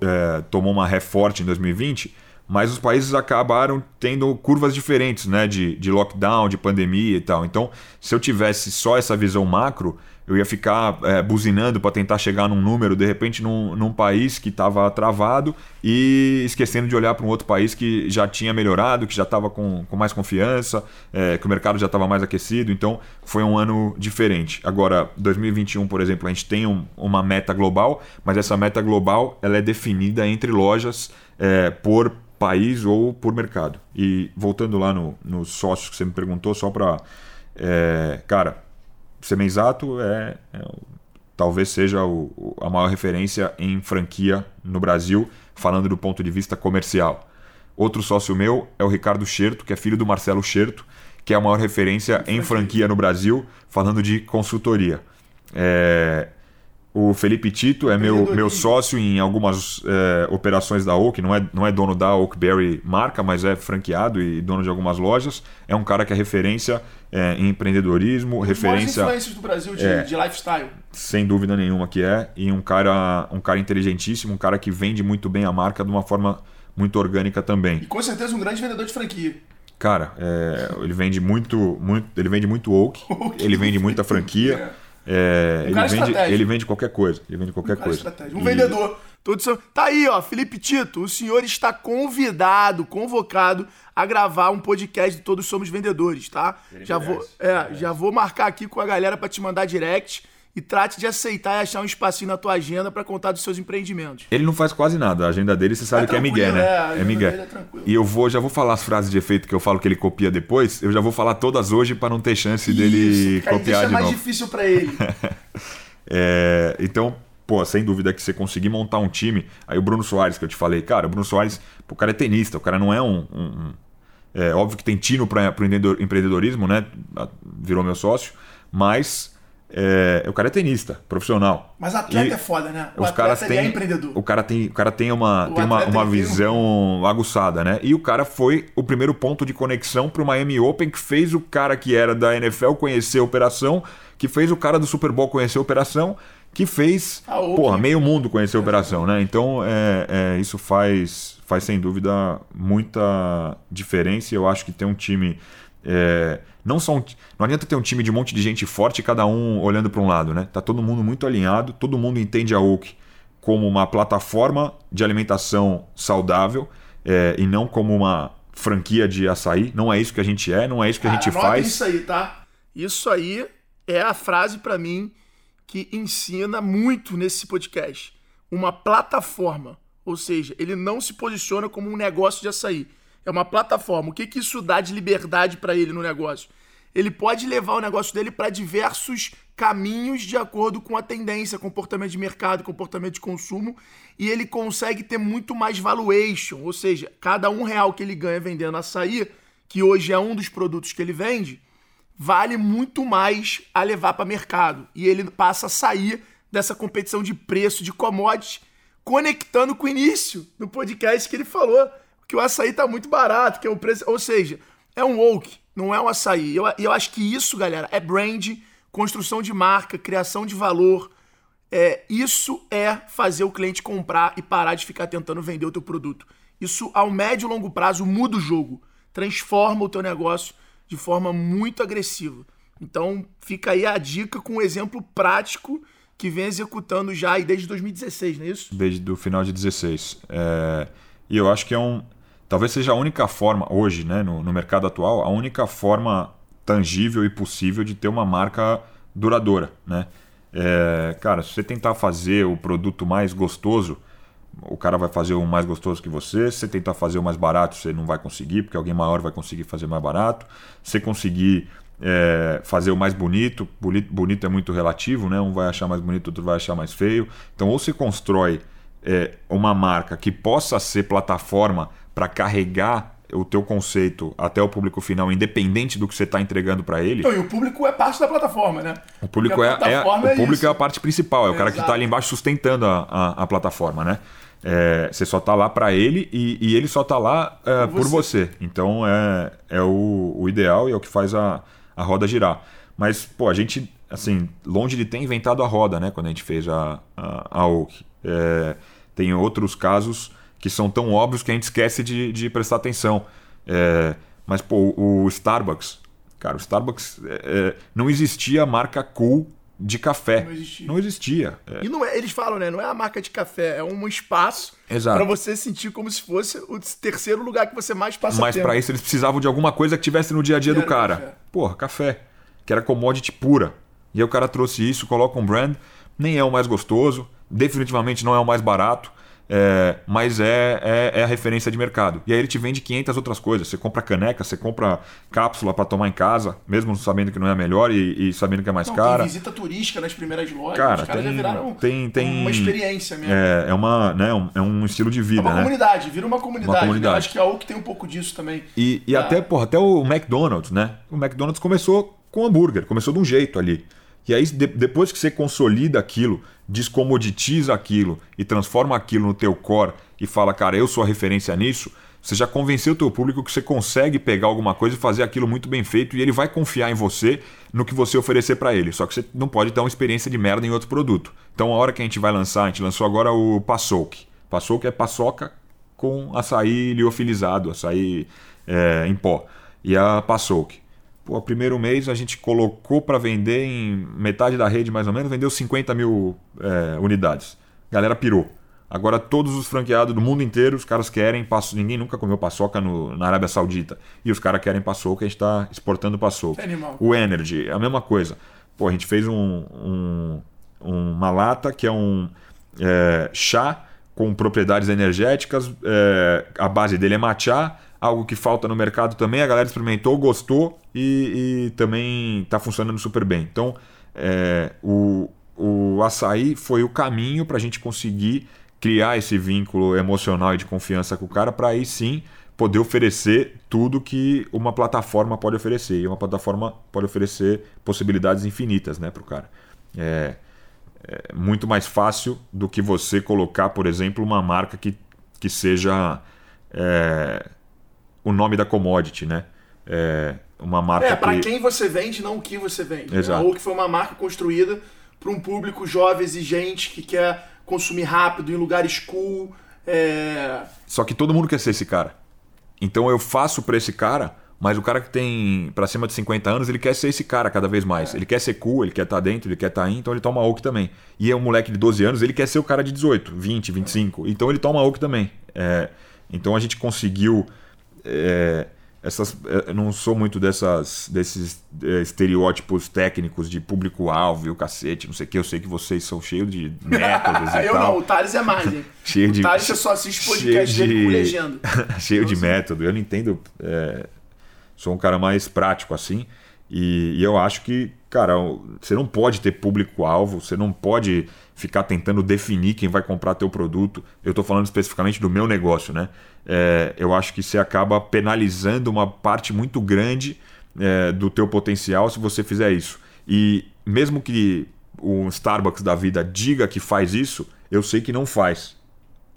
Speaker 2: tomou uma ré forte em 2020, mas os países acabaram tendo curvas diferentes, né, de, de lockdown, de pandemia e tal. Então, se eu tivesse só essa visão macro, eu ia ficar é, buzinando para tentar chegar num número, de repente, num, num país que estava travado e esquecendo de olhar para um outro país que já tinha melhorado, que já estava com, com mais confiança, é, que o mercado já estava mais aquecido. Então, foi um ano diferente. Agora, 2021, por exemplo, a gente tem um, uma meta global, mas essa meta global ela é definida entre lojas é, por país ou por mercado. E voltando lá no, no sócio que você me perguntou, só para. É, cara, Semenzato é, é talvez seja o, a maior referência em franquia no Brasil, falando do ponto de vista comercial. Outro sócio meu é o Ricardo Scherto, que é filho do Marcelo Scherto, que é a maior referência em franquia no Brasil, falando de consultoria. É, o Felipe Tito é meu, meu sócio em algumas é, operações da Oak, não é, não é dono da Oakberry marca, mas é franqueado e dono de algumas lojas. É um cara que é referência é, em empreendedorismo, Os referência.
Speaker 1: influências do Brasil de, é, de, lifestyle.
Speaker 2: Sem dúvida nenhuma que é. E um cara, um cara inteligentíssimo, um cara que vende muito bem a marca de uma forma muito orgânica também.
Speaker 1: E com certeza um grande vendedor de franquia.
Speaker 2: Cara, é, ele vende muito, muito, ele vende muito Oak, ele vende muita franquia. É, um ele, vende, ele vende qualquer coisa. Ele vende qualquer um coisa.
Speaker 1: Um e... vendedor. Tudo isso... Tá aí, ó, Felipe Tito, o senhor está convidado, convocado a gravar um podcast de Todos Somos Vendedores, tá? já vou, é, já vou marcar aqui com a galera para te mandar direct e trate de aceitar e achar um espacinho na tua agenda para contar dos seus empreendimentos.
Speaker 2: Ele não faz quase nada. A agenda dele, você sabe é que é Miguel, né? É, é Miguel. É e eu vou, já vou falar as frases de efeito que eu falo que ele copia depois. Eu já vou falar todas hoje para não ter chance Isso, dele cara, copiar de
Speaker 1: novo. mais difícil para ele.
Speaker 2: é, então, pô, sem dúvida que você conseguir montar um time. Aí o Bruno Soares que eu te falei, cara, o Bruno Soares, pô, o cara é tenista, o cara não é um, um, um é óbvio que tem tino para o empreendedorismo, né? Virou meu sócio, mas é, o cara é tenista, profissional.
Speaker 1: Mas atleta e é foda, né? O
Speaker 2: os caras têm, é empreendedor. O cara tem, o cara tem uma, tem uma, uma visão aguçada, né? E o cara foi o primeiro ponto de conexão para o Miami Open que fez o cara que era da NFL conhecer a operação, que fez o cara do Super Bowl conhecer a operação, que fez ah, porra, meio mundo conhecer a operação, né? Então é, é, isso faz, faz sem dúvida muita diferença. Eu acho que tem um time é, não só um, não adianta ter um time de um monte de gente forte, cada um olhando para um lado, né? Tá todo mundo muito alinhado, todo mundo entende a Oak como uma plataforma de alimentação saudável é, e não como uma franquia de açaí. Não é isso que a gente é, não é isso que Cara, a gente faz.
Speaker 1: Isso aí, tá? Isso aí é a frase para mim que ensina muito nesse podcast. Uma plataforma. Ou seja, ele não se posiciona como um negócio de açaí é uma plataforma. O que, que isso dá de liberdade para ele no negócio? Ele pode levar o negócio dele para diversos caminhos de acordo com a tendência, comportamento de mercado, comportamento de consumo, e ele consegue ter muito mais valuation, ou seja, cada um real que ele ganha vendendo açaí, que hoje é um dos produtos que ele vende, vale muito mais a levar para mercado. E ele passa a sair dessa competição de preço de commodities, conectando com o início do podcast que ele falou que o açaí tá muito barato, que é o preço. Ou seja, é um woke, não é um açaí. E eu, eu acho que isso, galera, é brand, construção de marca, criação de valor. É, isso é fazer o cliente comprar e parar de ficar tentando vender o teu produto. Isso, ao médio e longo prazo, muda o jogo. Transforma o teu negócio de forma muito agressiva. Então, fica aí a dica com um exemplo prático que vem executando já desde 2016, não é isso?
Speaker 2: Desde o final de 16. É... E eu acho que é um. Talvez seja a única forma, hoje, né, no, no mercado atual, a única forma tangível e possível de ter uma marca duradoura. Né? É... Cara, se você tentar fazer o produto mais gostoso, o cara vai fazer o mais gostoso que você. Se você tentar fazer o mais barato, você não vai conseguir, porque alguém maior vai conseguir fazer mais barato. Se você conseguir é, fazer o mais bonito, bonito, bonito é muito relativo, né? Um vai achar mais bonito, outro vai achar mais feio. Então, ou se constrói é, uma marca que possa ser plataforma para carregar o teu conceito até o público final, independente do que você está entregando para ele.
Speaker 1: Então, e o público é parte da plataforma, né?
Speaker 2: O público, é, é, o é público é, a parte principal, é, o cara que está ali embaixo sustentando a, a, a plataforma, né? É, você só tá lá para ele e, e, ele só tá lá é, por, você. você. Então é, é o, o, ideal e é o que faz a, a roda girar. Mas, pô, a gente, assim, longe de ter inventado a roda, né? Quando a gente fez a, a, a Oak. É, tem outros casos que são tão óbvios que a gente esquece de, de prestar atenção. É, mas, pô, o Starbucks. Cara, o Starbucks é, é, não existia a marca cool de café. Não existia. Não existia.
Speaker 1: É. E não é, eles falam, né? Não é a marca de café, é um espaço para você sentir como se fosse o terceiro lugar que você mais passa
Speaker 2: Mas para isso eles precisavam de alguma coisa que tivesse no dia a dia que do cara. Café. Porra, café. Que era commodity pura. E aí o cara trouxe isso, coloca um brand, nem é o mais gostoso, definitivamente não é o mais barato, é, mas é, é, é, a referência de mercado. E aí ele te vende 500 outras coisas. Você compra caneca, você compra cápsula para tomar em casa, mesmo sabendo que não é a melhor e, e sabendo que é mais não, cara. Tem
Speaker 1: visita turística nas primeiras lojas.
Speaker 2: Cara, Os caras tem, já viraram
Speaker 1: tem, tem, uma experiência mesmo.
Speaker 2: É, é, uma, né, é um estilo de vida. É
Speaker 1: uma
Speaker 2: né?
Speaker 1: comunidade, vira uma comunidade. Uma comunidade. Eu acho que é algo que tem um pouco disso também.
Speaker 2: E, e ah. até, porra, até o McDonald's, né? O McDonald's começou com hambúrguer, começou de um jeito ali. E aí, de, depois que você consolida aquilo, descomoditiza aquilo e transforma aquilo no teu core e fala, cara, eu sou a referência nisso, você já convenceu o teu público que você consegue pegar alguma coisa e fazer aquilo muito bem feito e ele vai confiar em você no que você oferecer para ele. Só que você não pode dar uma experiência de merda em outro produto. Então, a hora que a gente vai lançar, a gente lançou agora o Passouk. Passouk é paçoca com açaí liofilizado, açaí é, em pó. E a Passouk. Pô, primeiro mês a gente colocou para vender em metade da rede, mais ou menos, vendeu 50 mil é, unidades. A galera pirou. Agora todos os franqueados do mundo inteiro, os caras querem passo. Ninguém nunca comeu paçoca no, na Arábia Saudita. E os caras querem paçoca, a gente está exportando paçoca.
Speaker 1: Animal.
Speaker 2: O Energy, é a mesma coisa. Pô, a gente fez um, um uma lata que é um é, chá com propriedades energéticas. É, a base dele é matcha algo que falta no mercado também. A galera experimentou, gostou e, e também está funcionando super bem. Então, é, o, o açaí foi o caminho para a gente conseguir criar esse vínculo emocional e de confiança com o cara para aí sim poder oferecer tudo que uma plataforma pode oferecer. E uma plataforma pode oferecer possibilidades infinitas né, para o cara. É, é muito mais fácil do que você colocar, por exemplo, uma marca que, que seja é, o nome da commodity, né? É uma marca. É,
Speaker 1: para que... quem você vende, não o que você vende.
Speaker 2: Né? Exato.
Speaker 1: Né? Ou que foi uma marca construída para um público jovem, exigente, que quer consumir rápido, em lugares cool. É...
Speaker 2: Só que todo mundo quer ser esse cara. Então eu faço para esse cara, mas o cara que tem para cima de 50 anos, ele quer ser esse cara cada vez mais. É. Ele quer ser cool, ele quer estar tá dentro, ele quer estar tá aí, então ele toma oak também. E é um moleque de 12 anos, ele quer ser o cara de 18, 20, 25. Então ele toma oak também. É... Então a gente conseguiu é, essas, é, eu não sou muito dessas, desses é, estereótipos técnicos de público-alvo e o cacete, não sei o que. Eu sei que vocês são cheios de métodos e
Speaker 1: eu
Speaker 2: tal.
Speaker 1: não, o Thales é mais, hein?
Speaker 2: cheio
Speaker 1: o
Speaker 2: de,
Speaker 1: Thales só assiste podcast cheio de, com legenda.
Speaker 2: cheio de método. Eu não entendo. É, sou um cara mais prático assim. E, e, eu acho que, cara, você não pode ter público-alvo, você não pode ficar tentando definir quem vai comprar teu produto. Eu estou falando especificamente do meu negócio, né? É, eu acho que você acaba penalizando uma parte muito grande é, do teu potencial se você fizer isso. E mesmo que o Starbucks da vida diga que faz isso, eu sei que não faz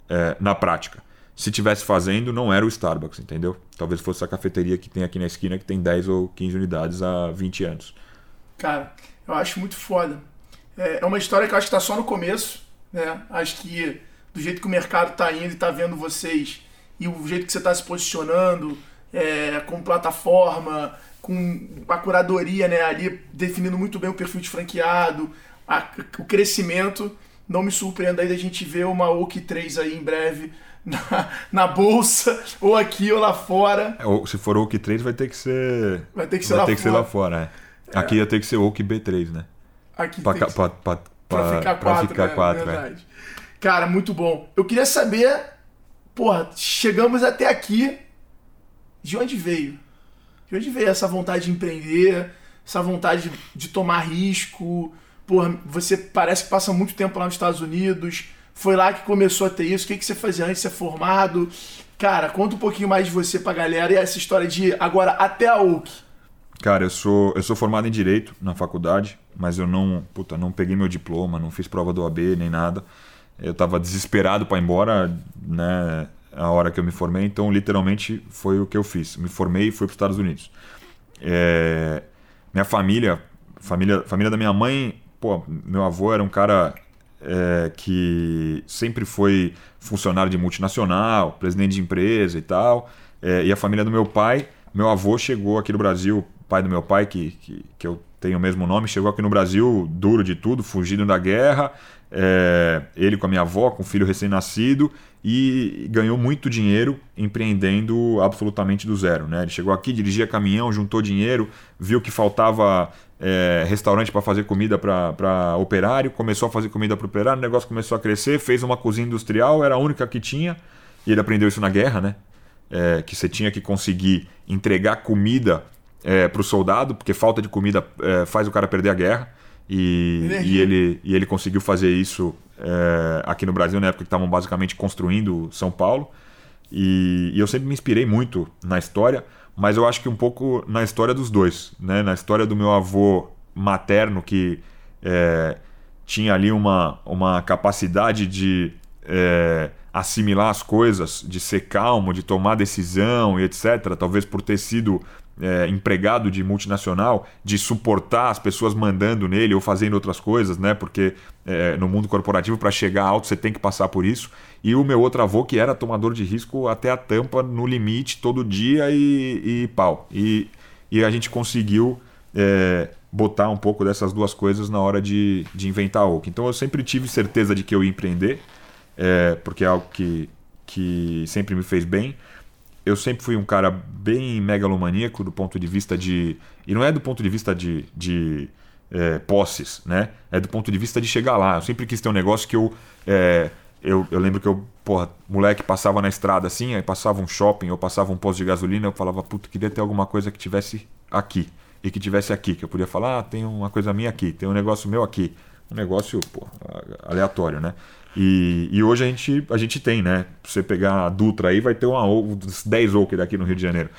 Speaker 2: é, na prática se tivesse fazendo, não era o Starbucks, entendeu? Talvez fosse a cafeteria que tem aqui na esquina, que tem 10 ou 15 unidades há 20 anos.
Speaker 1: Cara, eu acho muito foda. É, é uma história que eu acho que está só no começo, né? Acho que do jeito que o mercado está indo e está vendo vocês e o jeito que você está se posicionando é, com plataforma, com a curadoria né, ali definindo muito bem o perfil de franqueado, a, o crescimento. Não me surpreenda aí da gente ver uma Oak 3 aí em breve na, na, bolsa, ou aqui ou lá fora.
Speaker 2: É, ou, se for Oak 3, vai ter que ser.
Speaker 1: Vai ter que ser,
Speaker 2: vai
Speaker 1: lá,
Speaker 2: ter que
Speaker 1: fora.
Speaker 2: ser lá fora. É. Aqui ia ter que ser Oak B3, né?
Speaker 1: Aqui
Speaker 2: pra,
Speaker 1: tem que...
Speaker 2: pra, pra,
Speaker 1: pra, ficar 4,
Speaker 2: ficar
Speaker 1: né?
Speaker 2: quatro,
Speaker 1: Verdade. Cara, muito bom. Eu queria saber, porra, chegamos até aqui. De onde veio? De onde veio essa vontade de empreender, essa vontade de tomar risco? Porra, você parece que passa muito tempo lá nos Estados Unidos. Foi lá que começou a ter isso. O que, que você fazia antes de ser formado? Cara, conta um pouquinho mais de você pra galera e essa história de agora até a Oak.
Speaker 2: Cara, eu sou, eu sou formado em Direito na faculdade, mas eu não, puta, não peguei meu diploma, não fiz prova do AB nem nada. Eu tava desesperado para ir embora, né, a hora que eu me formei, então literalmente foi o que eu fiz. Me formei e fui para os Estados Unidos. É, minha família, família, família da minha mãe, pô, meu avô era um cara é, que sempre foi funcionário de multinacional, presidente de empresa e tal. É, e a família do meu pai, meu avô chegou aqui no Brasil, pai do meu pai, que, que, que eu tenho o mesmo nome, chegou aqui no Brasil duro de tudo, fugindo da guerra. É, ele com a minha avó, com um filho recém-nascido, e ganhou muito dinheiro empreendendo absolutamente do zero. Né? Ele chegou aqui, dirigia caminhão, juntou dinheiro, viu que faltava é, restaurante para fazer comida para operário, começou a fazer comida para operário, o negócio começou a crescer, fez uma cozinha industrial, era a única que tinha, e ele aprendeu isso na guerra, né? É, que você tinha que conseguir entregar comida é, para o soldado, porque falta de comida é, faz o cara perder a guerra. E, e, ele, e ele conseguiu fazer isso é, aqui no Brasil, na época que estavam basicamente construindo São Paulo. E, e, eu sempre me inspirei muito na história, mas eu acho que um pouco na história dos dois. Né? Na história do meu avô materno, que é, tinha ali uma, uma capacidade de é, assimilar as coisas, de ser calmo, de tomar decisão e etc. Talvez por ter sido é, empregado de multinacional de suportar as pessoas mandando nele ou fazendo outras coisas, né? Porque é, no mundo corporativo, para chegar alto, você tem que passar por isso. E o meu outro avô, que era tomador de risco até a tampa, no limite, todo dia e, e pau. E, e a gente conseguiu é, botar um pouco dessas duas coisas na hora de, de inventar a Oak. Então eu sempre tive certeza de que eu ia empreender, é, porque é algo que, que sempre me fez bem eu sempre fui um cara bem megalomaníaco do ponto de vista de. E não é do ponto de vista de, de é, posses, né? É do ponto de vista de chegar lá. Eu sempre quis ter um negócio que eu. É, eu, eu lembro que eu, porra, moleque passava na estrada assim, aí passava um shopping ou passava um posto de gasolina, eu falava, puta, queria ter alguma coisa que tivesse aqui. E que tivesse aqui, que eu podia falar, ah, tem uma coisa minha aqui, tem um negócio meu aqui. Um negócio, pô, aleatório, né? E, e, hoje a gente, a gente tem, né? Você pegar a Dutra aí, vai ter uma, uns 10 Oak daqui no Rio de Janeiro.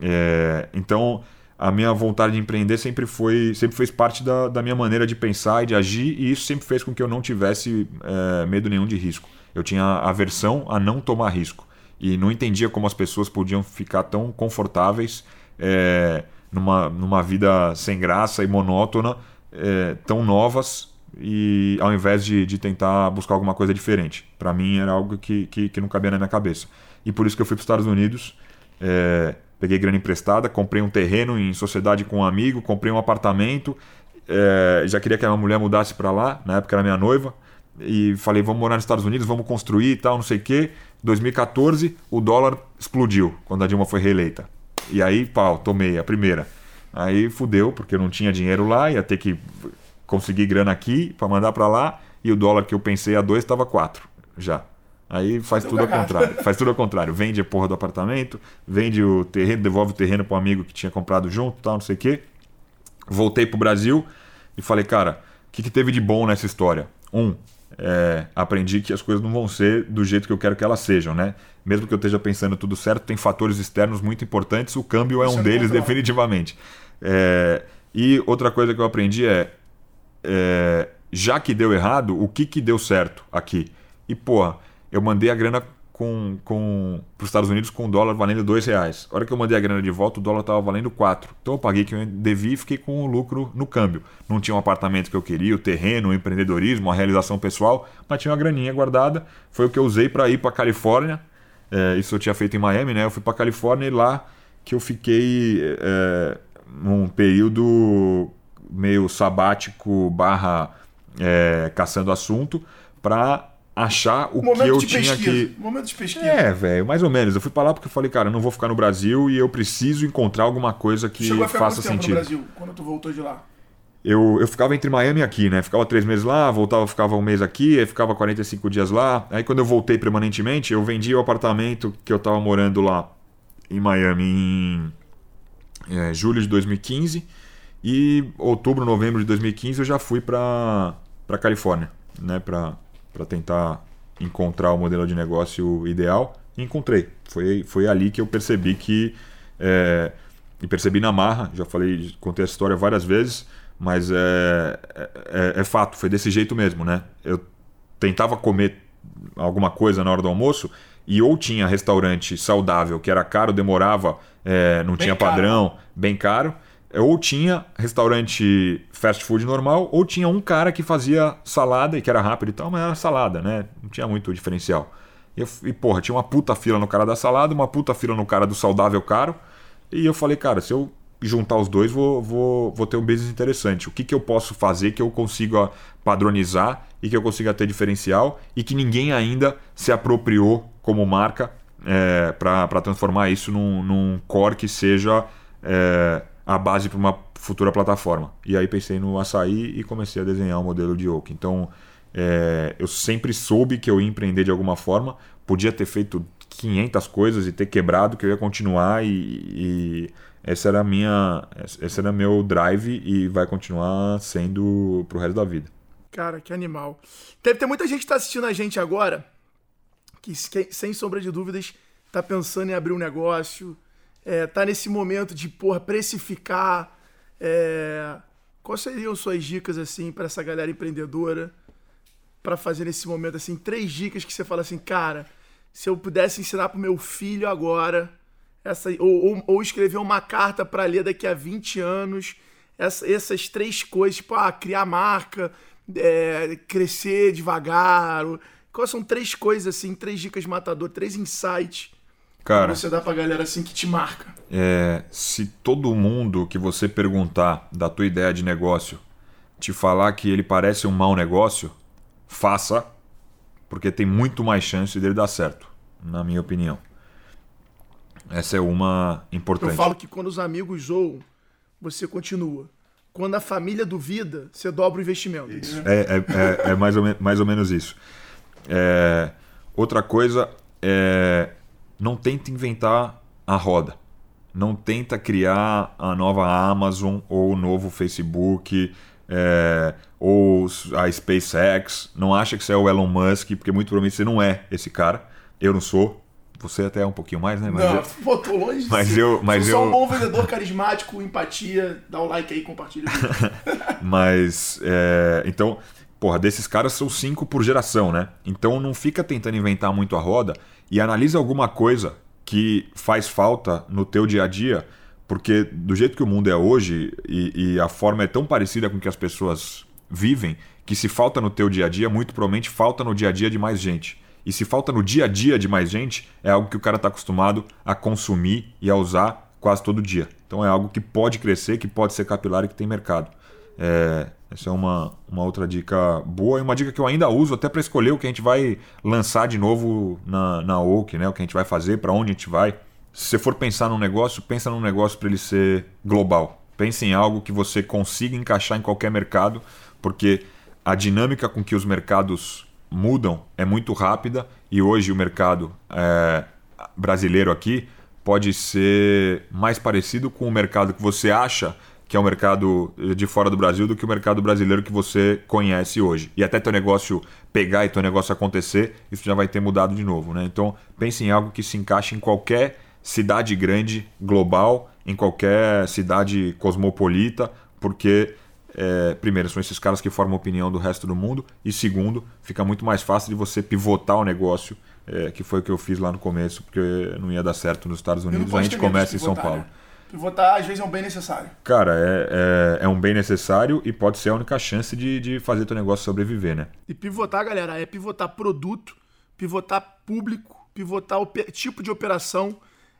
Speaker 2: É, então, a minha vontade de empreender sempre foi sempre fez parte da, da minha maneira de pensar e de agir, e isso sempre fez com que eu não tivesse é, medo nenhum de risco. Eu tinha aversão a não tomar risco. E não entendia como as pessoas podiam ficar tão confortáveis é, numa, numa vida sem graça e monótona, é, tão novas e ao invés de, de tentar buscar alguma coisa diferente. Para mim era algo que, que, que, não cabia na minha cabeça. E por isso que eu fui para os Estados Unidos, é, peguei grana emprestada, comprei um terreno em sociedade com um amigo, comprei um apartamento, é, já queria que a minha mulher mudasse para lá, na época era minha noiva, e falei, vamos morar nos Estados Unidos, vamos construir e tal, não sei o quê. 2014, o dólar explodiu quando a Dilma foi reeleita. E aí, pau, tomei a primeira. Aí fudeu, porque eu não tinha dinheiro lá, ia ter que consegui grana aqui para mandar para lá e o dólar que eu pensei a dois estava quatro já. Aí faz tudo ao contrário. Faz tudo ao contrário. Vende a porra do apartamento, vende o terreno, devolve o terreno para um amigo que tinha comprado junto, tal, não sei o quê. Voltei pro Brasil e falei, cara, o que, que teve de bom nessa história? Um, é, aprendi que as coisas não vão ser do jeito que eu quero que elas sejam, né? Mesmo que eu esteja pensando tudo certo, tem fatores externos muito importantes, o câmbio é Isso um é deles, definitivamente. É, e outra coisa que eu aprendi é é, já que deu errado, o que, que deu certo aqui? E, porra, eu mandei a grana com, com, para os Estados Unidos com o dólar valendo dois reais. A hora que eu mandei a grana de volta, o dólar estava valendo quatro. Então eu paguei que eu devia e fiquei com o lucro no câmbio. Não tinha um apartamento que eu queria, o terreno, o empreendedorismo, a realização pessoal, mas tinha uma graninha guardada. Foi o que eu usei para ir para Califórnia. É, isso eu tinha feito em Miami, né? Eu fui para Califórnia e lá que eu fiquei é, num período meio sabático barra é, caçando assunto para achar o
Speaker 1: Momento
Speaker 2: que eu
Speaker 1: de
Speaker 2: tinha
Speaker 1: pesquisa.
Speaker 2: que.
Speaker 1: Momento de pesquisa.
Speaker 2: É, velho, mais ou menos. Eu fui pra lá porque eu falei, cara, eu não vou ficar no Brasil e eu preciso encontrar alguma coisa que
Speaker 1: Chegou a ficar
Speaker 2: faça
Speaker 1: tempo
Speaker 2: sentido.
Speaker 1: no Brasil, quando tu voltou de lá?
Speaker 2: Eu, eu ficava entre Miami e aqui, né? Ficava três meses lá, voltava, ficava um mês aqui, aí ficava 45 dias lá. Aí quando eu voltei permanentemente, eu vendi o apartamento que eu tava morando lá em Miami em é, julho de 2015 e outubro, novembro de 2015 eu já fui para para Califórnia, né? Para para tentar encontrar o modelo de negócio ideal e encontrei. Foi, foi ali que eu percebi que é, e percebi na marra, já falei, contei essa história várias vezes, mas é, é, é fato, foi desse jeito mesmo, né? Eu tentava comer alguma coisa na hora do almoço e ou tinha restaurante saudável que era caro, demorava, é, não
Speaker 1: Bem
Speaker 2: tinha
Speaker 1: caro.
Speaker 2: padrão, bem caro, ou tinha restaurante fast food normal, ou tinha um cara que fazia salada e que era rápido e tal, mas era salada, né? Não tinha muito diferencial. E, eu, e porra, tinha uma puta fila no cara da salada, uma puta fila no cara do saudável caro. E eu falei, cara, se eu juntar os dois, vou, vou, vou ter um business interessante. O que, que eu posso fazer que eu consiga padronizar e que eu consiga ter diferencial e que ninguém ainda se apropriou como marca é, para transformar isso num, num core que seja é, a base para uma futura plataforma. E aí pensei no açaí e comecei a desenhar o modelo de Oak. Então é, eu sempre soube que eu ia empreender de alguma forma, podia ter feito 500 coisas e ter quebrado, que eu ia continuar e, e essa era a minha, esse era meu drive e vai continuar sendo pro resto da vida.
Speaker 1: Cara, que animal. Deve ter muita gente que tá assistindo a gente agora que, sem sombra de dúvidas, tá pensando em abrir um negócio, é, tá nesse momento de, porra, precificar. É, quais seriam suas dicas, assim, para essa galera empreendedora, para fazer nesse momento, assim, três dicas que você fala assim, cara, se eu pudesse ensinar pro meu filho agora, essa, ou, ou, ou escrever uma carta para ler daqui a 20 anos, essa, essas três coisas, tipo, ah, criar marca, é, crescer devagar. Quais são três coisas, assim, três dicas matador, três insights
Speaker 2: Cara,
Speaker 1: você dá pra galera, assim, que te marca?
Speaker 2: é, se todo mundo que você perguntar da tua ideia de negócio te falar que ele parece um mau negócio, faça, porque tem muito mais chance dele dar certo, na minha opinião. Essa é uma importante.
Speaker 1: Eu falo que quando os amigos zoam, você continua. Quando a família duvida, você dobra o investimento. entendeu?
Speaker 2: É, é, é, é mais, ou mais ou menos isso. É, outra coisa é não tenta inventar a roda. Não tenta criar a nova Amazon ou o novo Facebook é, ou a SpaceX. Não acha que você é o Elon Musk, porque muito provavelmente você não é esse cara. Eu não sou. Você até é um pouquinho mais, né? Mas
Speaker 1: Não,
Speaker 2: eu-
Speaker 1: pô, tô longe
Speaker 2: Mas eu- mas
Speaker 1: Sou só
Speaker 2: eu-
Speaker 1: um bom vendedor carismático, empatia. Dá o like aí, compartilha.
Speaker 2: Mas, é, então, porra, desses caras são cinco por geração, né? Então não fica tentando inventar muito a roda e analisa alguma coisa que faz falta no teu dia a dia, porque do jeito que o mundo é hoje e, e a forma é tão parecida com que as pessoas vivem, que se falta no teu dia a dia, muito provavelmente falta no dia a dia de mais gente. E se falta no dia a dia de mais gente, é algo que o cara está acostumado a consumir e a usar quase todo dia. Então é algo que pode crescer, que pode ser capilar e que tem mercado. É, essa é uma, uma outra dica boa e uma dica que eu ainda uso até para escolher o que a gente vai lançar de novo na, na Oak, né? o que a gente vai fazer, para onde a gente vai. Se você for pensar num negócio, pensa num negócio para ele ser global. Pense em algo que você consiga encaixar em qualquer mercado, porque a dinâmica com que os mercados mudam é muito rápida e hoje o mercado é, brasileiro aqui pode ser mais parecido com o mercado que você acha que é o mercado de fora do Brasil do que o mercado brasileiro que você conhece hoje. E até teu negócio pegar e teu negócio acontecer, isso já vai ter mudado de novo. Né? Então pense em algo que se encaixe em qualquer cidade grande, global, em qualquer cidade cosmopolita, porque é, primeiro, são esses caras que formam a opinião do resto do mundo, e segundo, fica muito mais fácil de você pivotar o negócio, é, que foi o que eu fiz lá no começo, porque não ia dar certo nos Estados Unidos, a gente começa em São Paulo.
Speaker 1: né? Pivotar, às vezes, é um bem necessário.
Speaker 2: Cara, é, é, é um bem necessário e pode ser a única chance de, de fazer teu negócio sobreviver, né?
Speaker 1: E pivotar, galera, é pivotar produto, pivotar público, pivotar ope- tipo de operação.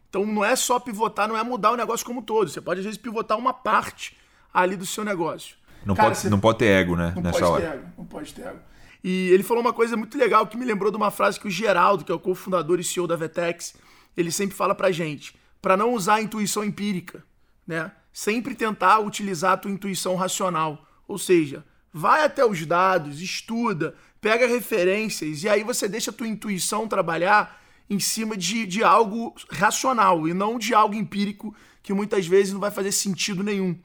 Speaker 1: Então não é só pivotar, não é mudar o negócio como um todo. Você pode, às vezes, pivotar uma parte ali do seu negócio.
Speaker 2: Não, Cara, pode, você... não pode ter ego, né?
Speaker 1: Não
Speaker 2: nessa
Speaker 1: pode
Speaker 2: hora.
Speaker 1: ter ego, não pode ter ego. E ele falou uma coisa muito legal que me lembrou de uma frase que o Geraldo, que é o cofundador e CEO da Vetex, ele sempre fala pra gente, para não usar a intuição empírica, né? Sempre tentar utilizar a tua intuição racional. Ou seja, vai até os dados, estuda, pega referências e aí você deixa a tua intuição trabalhar em cima de, de algo racional e não de algo empírico que muitas vezes não vai fazer sentido nenhum.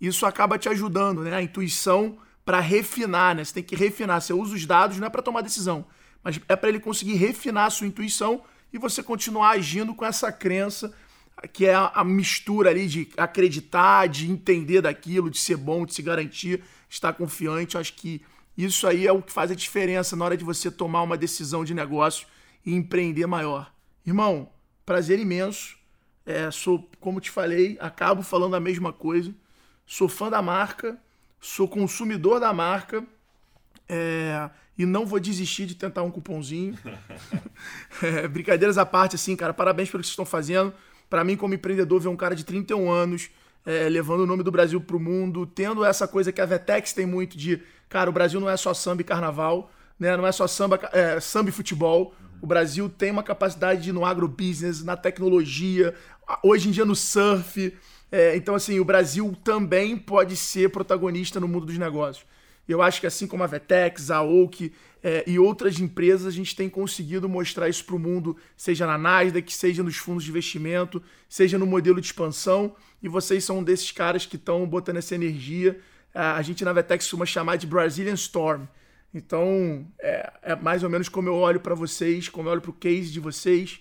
Speaker 1: Isso acaba te ajudando, né? A intuição para refinar, né? Você tem que refinar. Você usa os dados não é para tomar decisão, mas é para ele conseguir refinar a sua intuição e você continuar agindo com essa crença que é a, mistura ali de acreditar, de entender daquilo, de ser bom, de se garantir, estar confiante. Eu acho que isso aí é o que faz a diferença na hora de você tomar uma decisão de negócio e empreender maior. Irmão, prazer imenso. É, sou, como te falei, acabo falando a mesma coisa. Sou fã da marca, sou consumidor da marca é, e não vou desistir de tentar um cupomzinho. é, brincadeiras à parte, assim, cara, parabéns pelo que vocês estão fazendo. Para mim, como empreendedor, ver um cara de 31 anos é, levando o nome do Brasil pro mundo, tendo essa coisa que a Vetex tem muito de, cara, o Brasil não é só samba e carnaval, né? Não é só samba, é, samba e futebol. O Brasil tem uma capacidade de no agrobusiness, na tecnologia, hoje em dia no surf. É, então, assim, o Brasil também pode ser protagonista no mundo dos negócios. Eu acho que assim como a Vetex, a Oak é, e outras empresas, a gente tem conseguido mostrar isso para o mundo, seja na Nasdaq, seja nos fundos de investimento, seja no modelo de expansão. E vocês são um desses caras que estão botando essa energia. A gente na Vetex costuma chamar de Brazilian Storm. Então, é, é mais ou menos como eu olho para vocês, como eu olho para o case de vocês.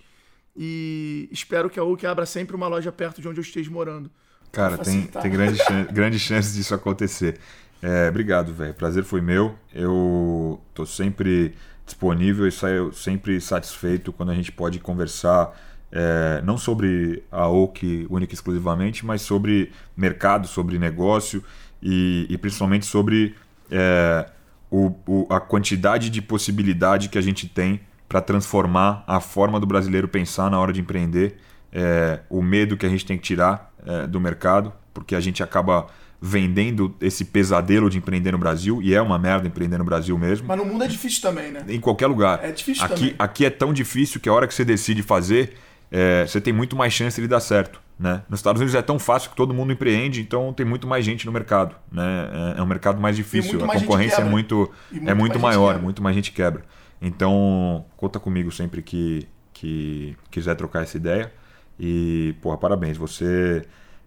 Speaker 1: E espero que a Oak abra sempre uma loja perto de onde eu esteja morando.
Speaker 2: Cara, tem, tem grande, chance, grande chance disso acontecer. É, obrigado, velho. Prazer foi meu. Eu tô sempre disponível e saio sempre satisfeito quando a gente pode conversar é, não sobre a Oak única e exclusivamente, mas sobre mercado, sobre negócio e, e principalmente sobre é, o, o, a quantidade de possibilidade que a gente tem para transformar a forma do brasileiro pensar na hora de empreender, é, o medo que a gente tem que tirar é, do mercado, porque a gente acaba vendendo esse pesadelo de empreender no Brasil, e é uma merda empreender no Brasil mesmo.
Speaker 1: Mas no mundo é difícil também, né?
Speaker 2: Em qualquer lugar.
Speaker 1: É difícil
Speaker 2: aqui,
Speaker 1: também.
Speaker 2: Aqui é tão difícil que a hora que você decide fazer, é, você tem muito mais chance de dar certo. Né? Nos Estados Unidos é tão fácil que todo mundo empreende, então tem muito mais gente no mercado. Né? É, é um mercado mais difícil, a concorrência é muito, muito é muito maior, muito mais gente quebra. Então, conta comigo sempre que, que quiser trocar essa ideia. E, porra, parabéns. Você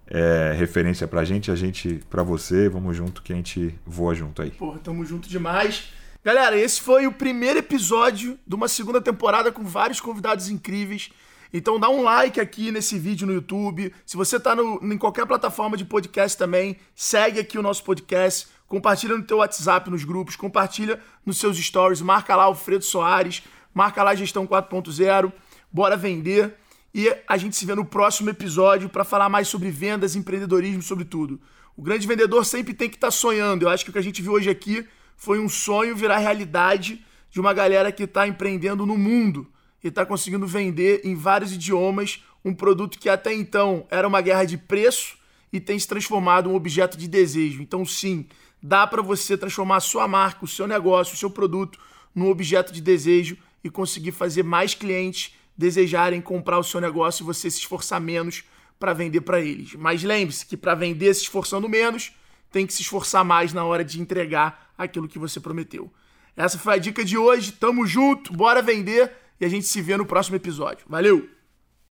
Speaker 2: é, referência pra gente, a gente pra você. Vamos junto que a gente voa junto aí.
Speaker 1: Porra, tamo junto demais. Galera, esse foi o primeiro episódio de uma segunda temporada com vários convidados incríveis. Então dá um like aqui nesse vídeo no YouTube. Se você tá no, em qualquer plataforma de podcast também, segue aqui o nosso podcast, compartilha no teu WhatsApp nos grupos, compartilha nos seus stories, marca lá o Fredo Soares, marca lá Gestão 4.0, bora vender. E a gente se vê no próximo episódio para falar mais sobre vendas, empreendedorismo, sobre tudo. O grande vendedor sempre tem que estar tá sonhando. Eu acho que o que a gente viu hoje aqui foi um sonho virar realidade de uma galera que está empreendendo no mundo e está conseguindo vender em vários idiomas um produto que até então era uma guerra de preço e tem se transformado em um objeto de desejo. Então, sim, dá para você transformar a sua marca, o seu negócio, o seu produto num objeto de desejo e conseguir fazer mais clientes desejarem comprar o seu negócio e você se esforçar menos para vender para eles. Mas lembre-se que para vender se esforçando menos, tem que se esforçar mais na hora de entregar aquilo que você prometeu. Essa foi a dica de hoje. Tamo junto, bora vender e a gente se vê no próximo episódio. Valeu!